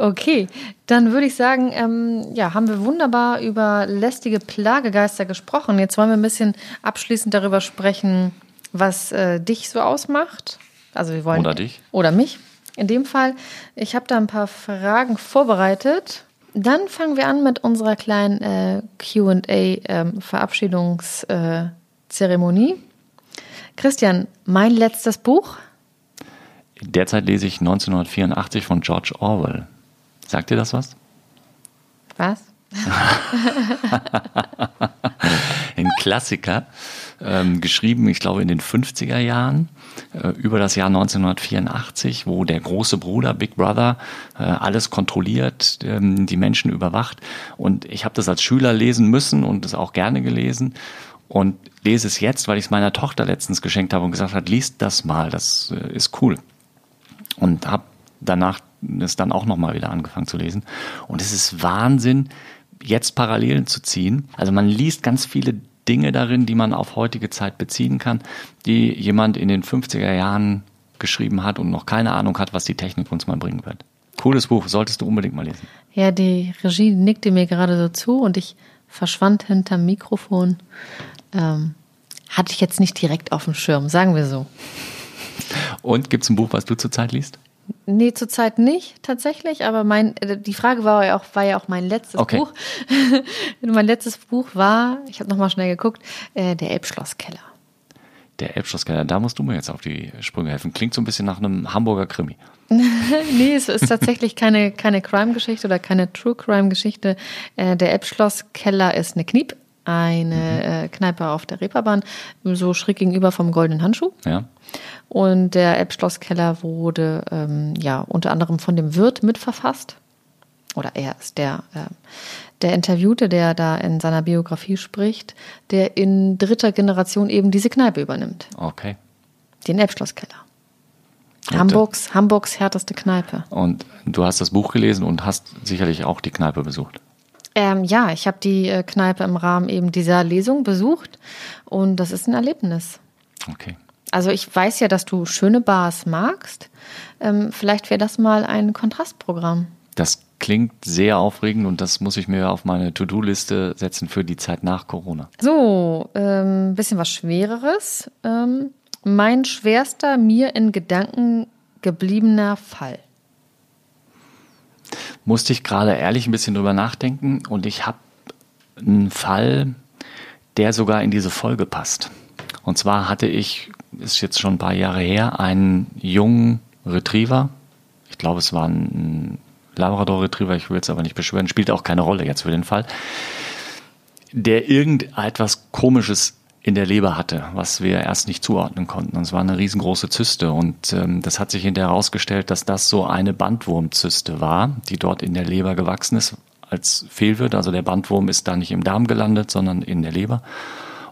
Okay, dann würde ich sagen, ähm, ja, haben wir wunderbar über lästige Plagegeister gesprochen. Jetzt wollen wir ein bisschen abschließend darüber sprechen, was äh, dich so ausmacht. Also wir wollen oder dich oder mich. In dem Fall, ich habe da ein paar Fragen vorbereitet. Dann fangen wir an mit unserer kleinen äh, QA-Verabschiedungszeremonie. Ähm, Christian, mein letztes Buch? Derzeit lese ich 1984 von George Orwell. Sagt dir das was? Was? (laughs) Ein Klassiker, ähm, geschrieben, ich glaube, in den 50er Jahren, äh, über das Jahr 1984, wo der große Bruder, Big Brother, äh, alles kontrolliert, ähm, die Menschen überwacht. Und ich habe das als Schüler lesen müssen und es auch gerne gelesen und lese es jetzt, weil ich es meiner Tochter letztens geschenkt habe und gesagt hat, liest das mal, das äh, ist cool. Und habe danach es dann auch nochmal wieder angefangen zu lesen. Und es ist Wahnsinn, jetzt Parallelen zu ziehen. Also man liest ganz viele Dinge darin, die man auf heutige Zeit beziehen kann, die jemand in den 50er Jahren geschrieben hat und noch keine Ahnung hat, was die Technik uns mal bringen wird. Cooles Buch, solltest du unbedingt mal lesen. Ja, die Regie nickte mir gerade so zu und ich verschwand hinterm Mikrofon. Ähm, hatte ich jetzt nicht direkt auf dem Schirm, sagen wir so. Und gibt es ein Buch, was du zurzeit liest? Nee, zurzeit nicht tatsächlich, aber mein, äh, die Frage war ja auch, war ja auch mein letztes Okay. Buch. (laughs) mein letztes Buch war, ich habe nochmal schnell geguckt, äh, der Elbschlosskeller. Der Elbschlosskeller, da musst du mir jetzt auf die Sprünge helfen. Klingt so ein bisschen nach einem Hamburger Krimi. (laughs) nee, es ist tatsächlich keine, keine Crime-Geschichte oder keine True-Crime-Geschichte. Äh, der Elbschlosskeller ist eine Kniep, eine äh, Kneipe auf der Reeperbahn, so schräg gegenüber vom Goldenen Handschuh. Ja. Und der Elbschlosskeller wurde ähm, ja unter anderem von dem Wirt mitverfasst. Oder er ist der, äh, der Interviewte, der da in seiner Biografie spricht, der in dritter Generation eben diese Kneipe übernimmt. Okay. Den Elbschlosskeller. Äh, Hamburgs, Hamburgs härteste Kneipe. Und du hast das Buch gelesen und hast sicherlich auch die Kneipe besucht. Ähm, ja, ich habe die äh, Kneipe im Rahmen eben dieser Lesung besucht und das ist ein Erlebnis. Okay. Also ich weiß ja, dass du schöne Bars magst. Ähm, vielleicht wäre das mal ein Kontrastprogramm. Das klingt sehr aufregend und das muss ich mir auf meine To-Do-Liste setzen für die Zeit nach Corona. So, ein ähm, bisschen was Schwereres. Ähm, mein schwerster mir in Gedanken gebliebener Fall. Musste ich gerade ehrlich ein bisschen drüber nachdenken und ich habe einen Fall, der sogar in diese Folge passt. Und zwar hatte ich, ist jetzt schon ein paar Jahre her, einen jungen Retriever. Ich glaube, es war ein Labrador Retriever, ich will es aber nicht beschwören, spielt auch keine Rolle jetzt für den Fall, der irgendetwas Komisches in der Leber hatte, was wir erst nicht zuordnen konnten. Und es war eine riesengroße Zyste. Und ähm, das hat sich hinterher herausgestellt, dass das so eine Bandwurmzyste war, die dort in der Leber gewachsen ist als Fehlwirt. Also der Bandwurm ist da nicht im Darm gelandet, sondern in der Leber.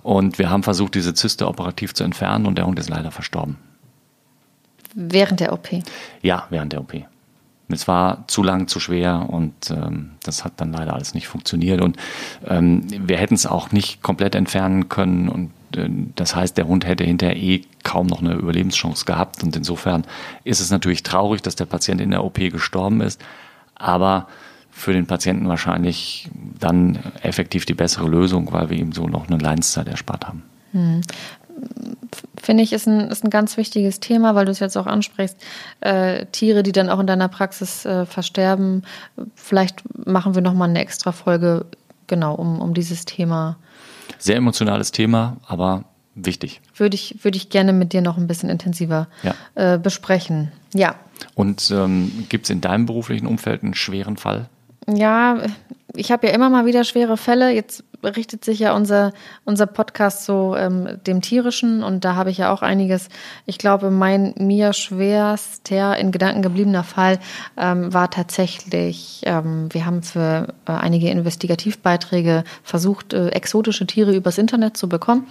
Und wir haben versucht, diese Zyste operativ zu entfernen und der Hund ist leider verstorben. Während der OP? Ja, während der OP. Es war zu lang, zu schwer und ähm, das hat dann leider alles nicht funktioniert. Und ähm, wir hätten es auch nicht komplett entfernen können. Und äh, das heißt, der Hund hätte hinterher eh kaum noch eine Überlebenschance gehabt. Und insofern ist es natürlich traurig, dass der Patient in der OP gestorben ist. Aber für den Patienten wahrscheinlich dann effektiv die bessere Lösung, weil wir ihm so noch eine Leidenszeit erspart haben. Hm finde ich, ist ein, ist ein ganz wichtiges Thema, weil du es jetzt auch ansprichst. Äh, Tiere, die dann auch in deiner Praxis äh, versterben. Vielleicht machen wir nochmal eine extra Folge, genau, um, um dieses Thema. Sehr emotionales Thema, aber wichtig. Würde ich, würde ich gerne mit dir noch ein bisschen intensiver ja. äh, besprechen. Ja. Und ähm, gibt es in deinem beruflichen Umfeld einen schweren Fall? Ja, ich habe ja immer mal wieder schwere Fälle. Jetzt richtet sich ja unser, unser Podcast so ähm, dem Tierischen und da habe ich ja auch einiges. Ich glaube, mein mir schwerster in Gedanken gebliebener Fall ähm, war tatsächlich, ähm, wir haben für äh, einige Investigativbeiträge versucht, äh, exotische Tiere übers Internet zu bekommen.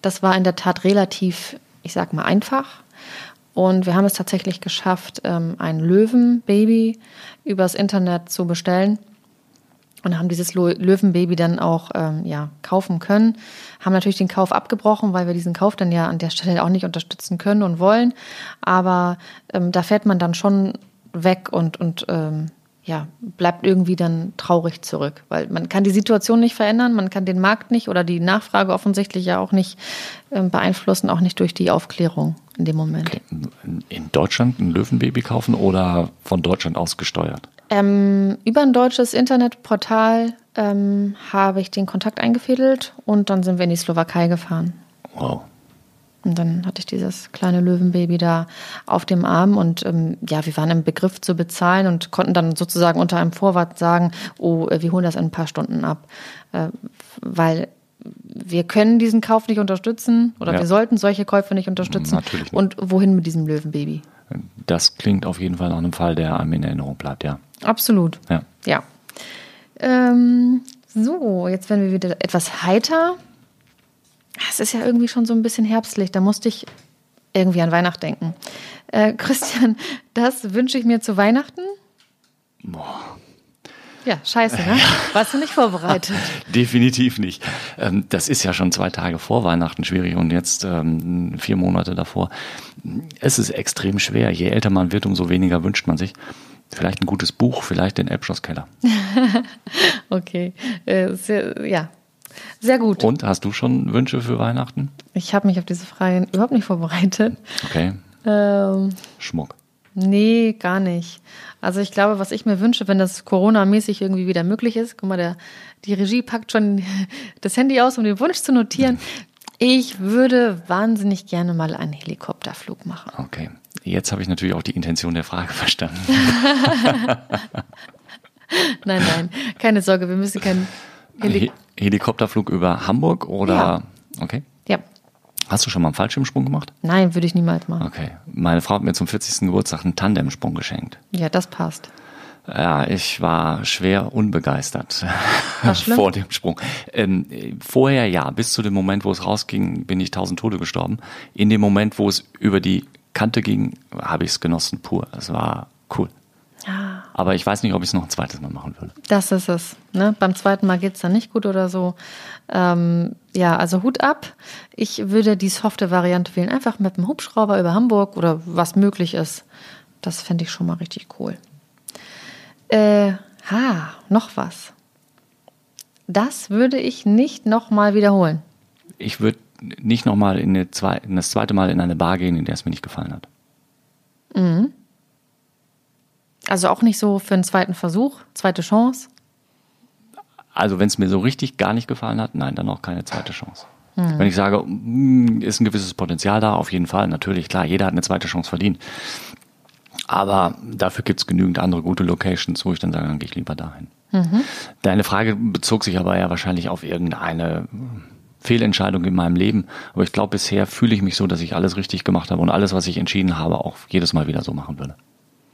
Das war in der Tat relativ, ich sag mal, einfach. Und wir haben es tatsächlich geschafft, ähm, ein Löwenbaby übers Internet zu bestellen und haben dieses Löwenbaby dann auch ähm, ja, kaufen können. Haben natürlich den Kauf abgebrochen, weil wir diesen Kauf dann ja an der Stelle auch nicht unterstützen können und wollen. Aber ähm, da fährt man dann schon weg und, und ähm, ja, bleibt irgendwie dann traurig zurück, weil man kann die Situation nicht verändern, man kann den Markt nicht oder die Nachfrage offensichtlich ja auch nicht ähm, beeinflussen, auch nicht durch die Aufklärung in dem Moment. In Deutschland ein Löwenbaby kaufen oder von Deutschland aus gesteuert? Ähm, über ein deutsches Internetportal ähm, habe ich den Kontakt eingefädelt und dann sind wir in die Slowakei gefahren. Wow. Und dann hatte ich dieses kleine Löwenbaby da auf dem Arm und ähm, ja, wir waren im Begriff zu bezahlen und konnten dann sozusagen unter einem Vorwort sagen, oh, wir holen das in ein paar Stunden ab, äh, weil wir können diesen Kauf nicht unterstützen oder ja. wir sollten solche Käufe nicht unterstützen. Natürlich. Und wohin mit diesem Löwenbaby? Das klingt auf jeden Fall nach einem Fall, der einem in Erinnerung bleibt, ja. Absolut. Ja. ja. Ähm, so, jetzt werden wir wieder etwas heiter. Es ist ja irgendwie schon so ein bisschen herbstlich. Da musste ich irgendwie an Weihnachten denken. Äh, Christian, (laughs) das wünsche ich mir zu Weihnachten. Boah. Ja, scheiße, ne? Warst du nicht vorbereitet? (laughs) Definitiv nicht. Ähm, das ist ja schon zwei Tage vor Weihnachten schwierig und jetzt ähm, vier Monate davor. Es ist extrem schwer. Je älter man wird, umso weniger wünscht man sich. Vielleicht ein gutes Buch, vielleicht den Elbschlosskeller. (laughs) okay, äh, ja, sehr gut. Und hast du schon Wünsche für Weihnachten? Ich habe mich auf diese Frage überhaupt nicht vorbereitet. Okay. Ähm, Schmuck. nee, gar nicht. Also ich glaube, was ich mir wünsche, wenn das Corona-mäßig irgendwie wieder möglich ist, guck mal, der, die Regie packt schon (laughs) das Handy aus, um den Wunsch zu notieren. Ich würde wahnsinnig gerne mal einen Helikopterflug machen. Okay. Jetzt habe ich natürlich auch die Intention der Frage (laughs) verstanden. (laughs) Nein, nein, keine Sorge, wir müssen keinen Heli He Helikopterflug über Hamburg oder? Ja. Okay. Ja, Hast du schon mal einen Fallschirmsprung gemacht? nein, würde ich niemals machen. Okay. Meine Frau hat mir zum 40. Geburtstag einen Tandemsprung geschenkt. Ja, das passt. Ja, ich war schwer unbegeistert (laughs) vor dem Sprung. Ähm, vorher ja, bis zu dem Moment, wo es rausging, bin ich tausend Tode gestorben. In dem Moment, wo es über die Kante ging, habe ich es genossen pur. Es war cool. Ja. Aber ich weiß nicht, ob ich es noch ein zweites Mal machen würde. Das ist es. Ne? Beim zweiten Mal geht's dann nicht gut oder so. Ähm, ja, also Hut ab. Ich würde die softe Variante wählen. Einfach mit dem Hubschrauber über Hamburg oder was möglich ist. Das fände ich schon mal richtig cool. Äh, ha, noch was. Das würde ich nicht nochmal wiederholen. Ich würde nicht nochmal in, eine in das zweite Mal in eine Bar gehen, in der es mir nicht gefallen hat. Also auch nicht so für einen zweiten Versuch, zweite Chance. Also wenn es mir so richtig gar nicht gefallen hat, nein, dann auch keine zweite Chance. Wenn ich sage, mm, ist ein gewisses Potenzial da, auf jeden Fall, natürlich, klar, jeder hat eine zweite Chance verdient. Aber dafür gibt es genügend andere gute Locations, wo ich dann sage, dann gehe ich lieber dahin. Deine Frage bezog sich aber ja wahrscheinlich auf irgendeine Fehlentscheidung in meinem Leben. Aber ich glaube, bisher fühle ich mich so, dass ich alles richtig gemacht habe und alles, was ich entschieden habe, auch jedes Mal wieder so machen würde.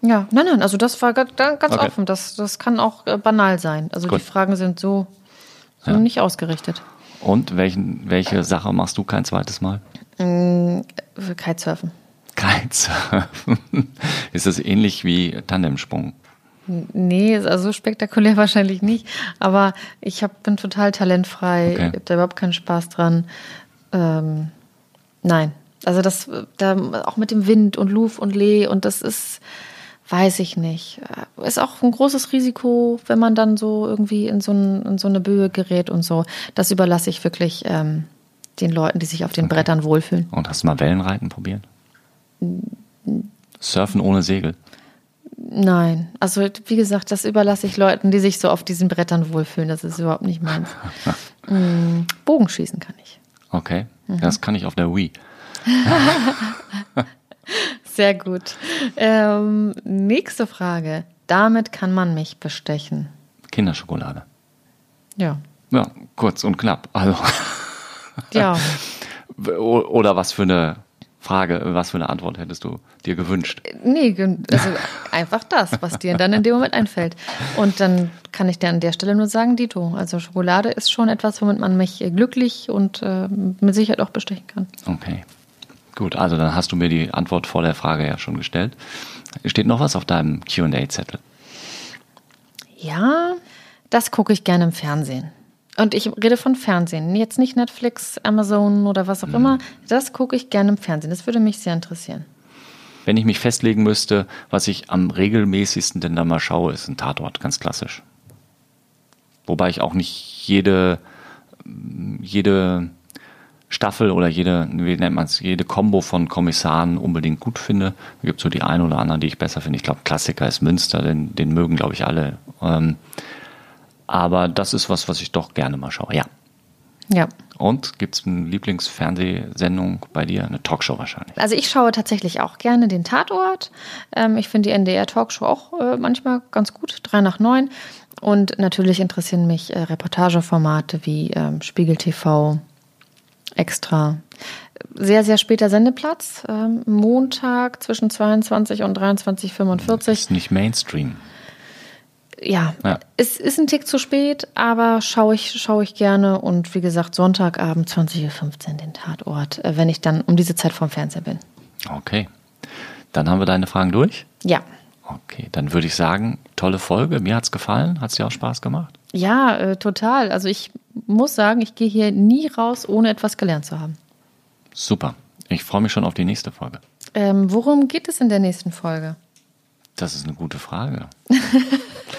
Ja, nein, nein, also das war ganz, Okay. offen. Das, das kann auch äh, banal sein. Also Gut. die Fragen sind so, so Ja. nicht ausgerichtet. Und welchen, welche Sache machst du kein zweites Mal? Für Kitesurfen. Kitesurfen. (laughs) Ist das ähnlich wie Tandemsprung? Nee, also so spektakulär (laughs) wahrscheinlich nicht. Aber ich hab, bin total talentfrei. Okay. Ich habe da überhaupt keinen Spaß dran. Ähm, nein. Also das, äh, da, auch mit dem Wind und Luf und Lee und das ist, weiß ich nicht. Ist auch ein großes Risiko, wenn man dann so irgendwie in so, ein, in so eine Böe gerät und so. Das überlasse ich wirklich ähm, den Leuten, die sich auf den Brettern wohlfühlen. Und hast du mal Wellenreiten probiert? Surfen ohne Segel. Nein, also wie gesagt, das überlasse ich Leuten, die sich so auf diesen Brettern wohlfühlen. Das ist überhaupt nicht meins. Mm, (laughs) Bogenschießen kann ich. Okay. Das kann ich auf der Wii. (laughs) Sehr gut. Ähm, nächste Frage. Damit kann man mich bestechen. Kinderschokolade. Ja. Ja, kurz und knapp. Also, Ja. (laughs) oder was für eine Frage, was für eine Antwort hättest du dir gewünscht? Nee, also einfach das, was dir dann in dem Moment einfällt. Und dann kann ich dir an der Stelle nur sagen, Dito. Also Schokolade ist schon etwas, womit man mich glücklich und äh, mit Sicherheit auch bestechen kann. Okay. Gut, also dann hast du mir die Antwort vor der Frage ja schon gestellt. Steht noch was auf deinem QA-Zettel? Ja, das gucke ich gerne im Fernsehen. Und ich rede von Fernsehen, jetzt nicht Netflix, Amazon oder was auch immer. Das gucke ich gerne im Fernsehen. Das würde mich sehr interessieren. Wenn ich mich festlegen müsste, was ich am regelmäßigsten denn da mal schaue, ist ein Tatort, ganz klassisch. Wobei ich auch nicht jede, jede Staffel oder jede, wie nennt man es, jede Combo von Kommissaren unbedingt gut finde. Da gibt es so die ein oder anderen, die ich besser finde. Ich glaube, Klassiker ist Münster, den, den mögen, glaube ich, alle. Ähm, aber das ist was, was ich doch gerne mal schaue, ja. Ja. Und gibt es eine Lieblingsfernsehsendung bei dir? Eine Talkshow wahrscheinlich. Also ich schaue tatsächlich auch gerne den Tatort. Ähm, ich finde die NDR-Talkshow auch äh, manchmal ganz gut, drei nach neun. Und natürlich interessieren mich äh, Reportageformate wie ähm, Spiegel TV, Extra. Sehr, sehr später Sendeplatz. Ähm, Montag zwischen 22 und 23.45 Ist nicht Mainstream. Ja, Ja. es ist ein Tick zu spät, aber schaue ich, schaue ich gerne. Und wie gesagt, Sonntagabend 20.15 Uhr den Tatort, äh, wenn ich dann um diese Zeit vorm Fernseher bin. Okay. Dann haben wir deine Fragen durch. Ja. Okay, dann würde ich sagen, tolle Folge. Mir hat's gefallen. Hat's dir auch Spaß gemacht? Ja, äh, total. Also ich muss sagen, ich gehe hier nie raus, ohne etwas gelernt zu haben. Super. Ich freue mich schon auf die nächste Folge. Ähm, worum geht es in der nächsten Folge? Das ist eine gute Frage. (laughs)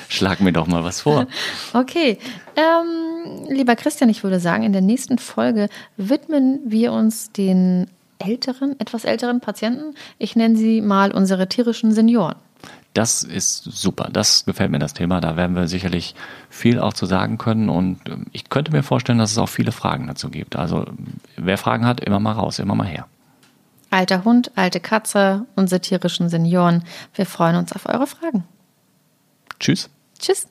Schlag mir doch mal was vor. (laughs) Okay, ähm, lieber Christian, ich würde sagen, in der nächsten Folge widmen wir uns den älteren, etwas älteren Patienten. Ich nenne sie mal unsere tierischen Senioren. Das ist super. Das gefällt mir das Thema. Da werden wir sicherlich viel auch zu sagen können. Und ähm, ich könnte mir vorstellen, dass es auch viele Fragen dazu gibt. Also wer Fragen hat, immer mal raus, immer mal her. Alter Hund, alte Katze, unsere tierischen Senioren. Wir freuen uns auf eure Fragen. Tschüss. Tschüss.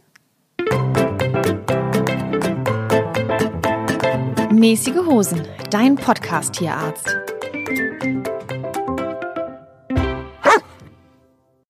Mäßige Hosen, dein Podcast-Tierarzt.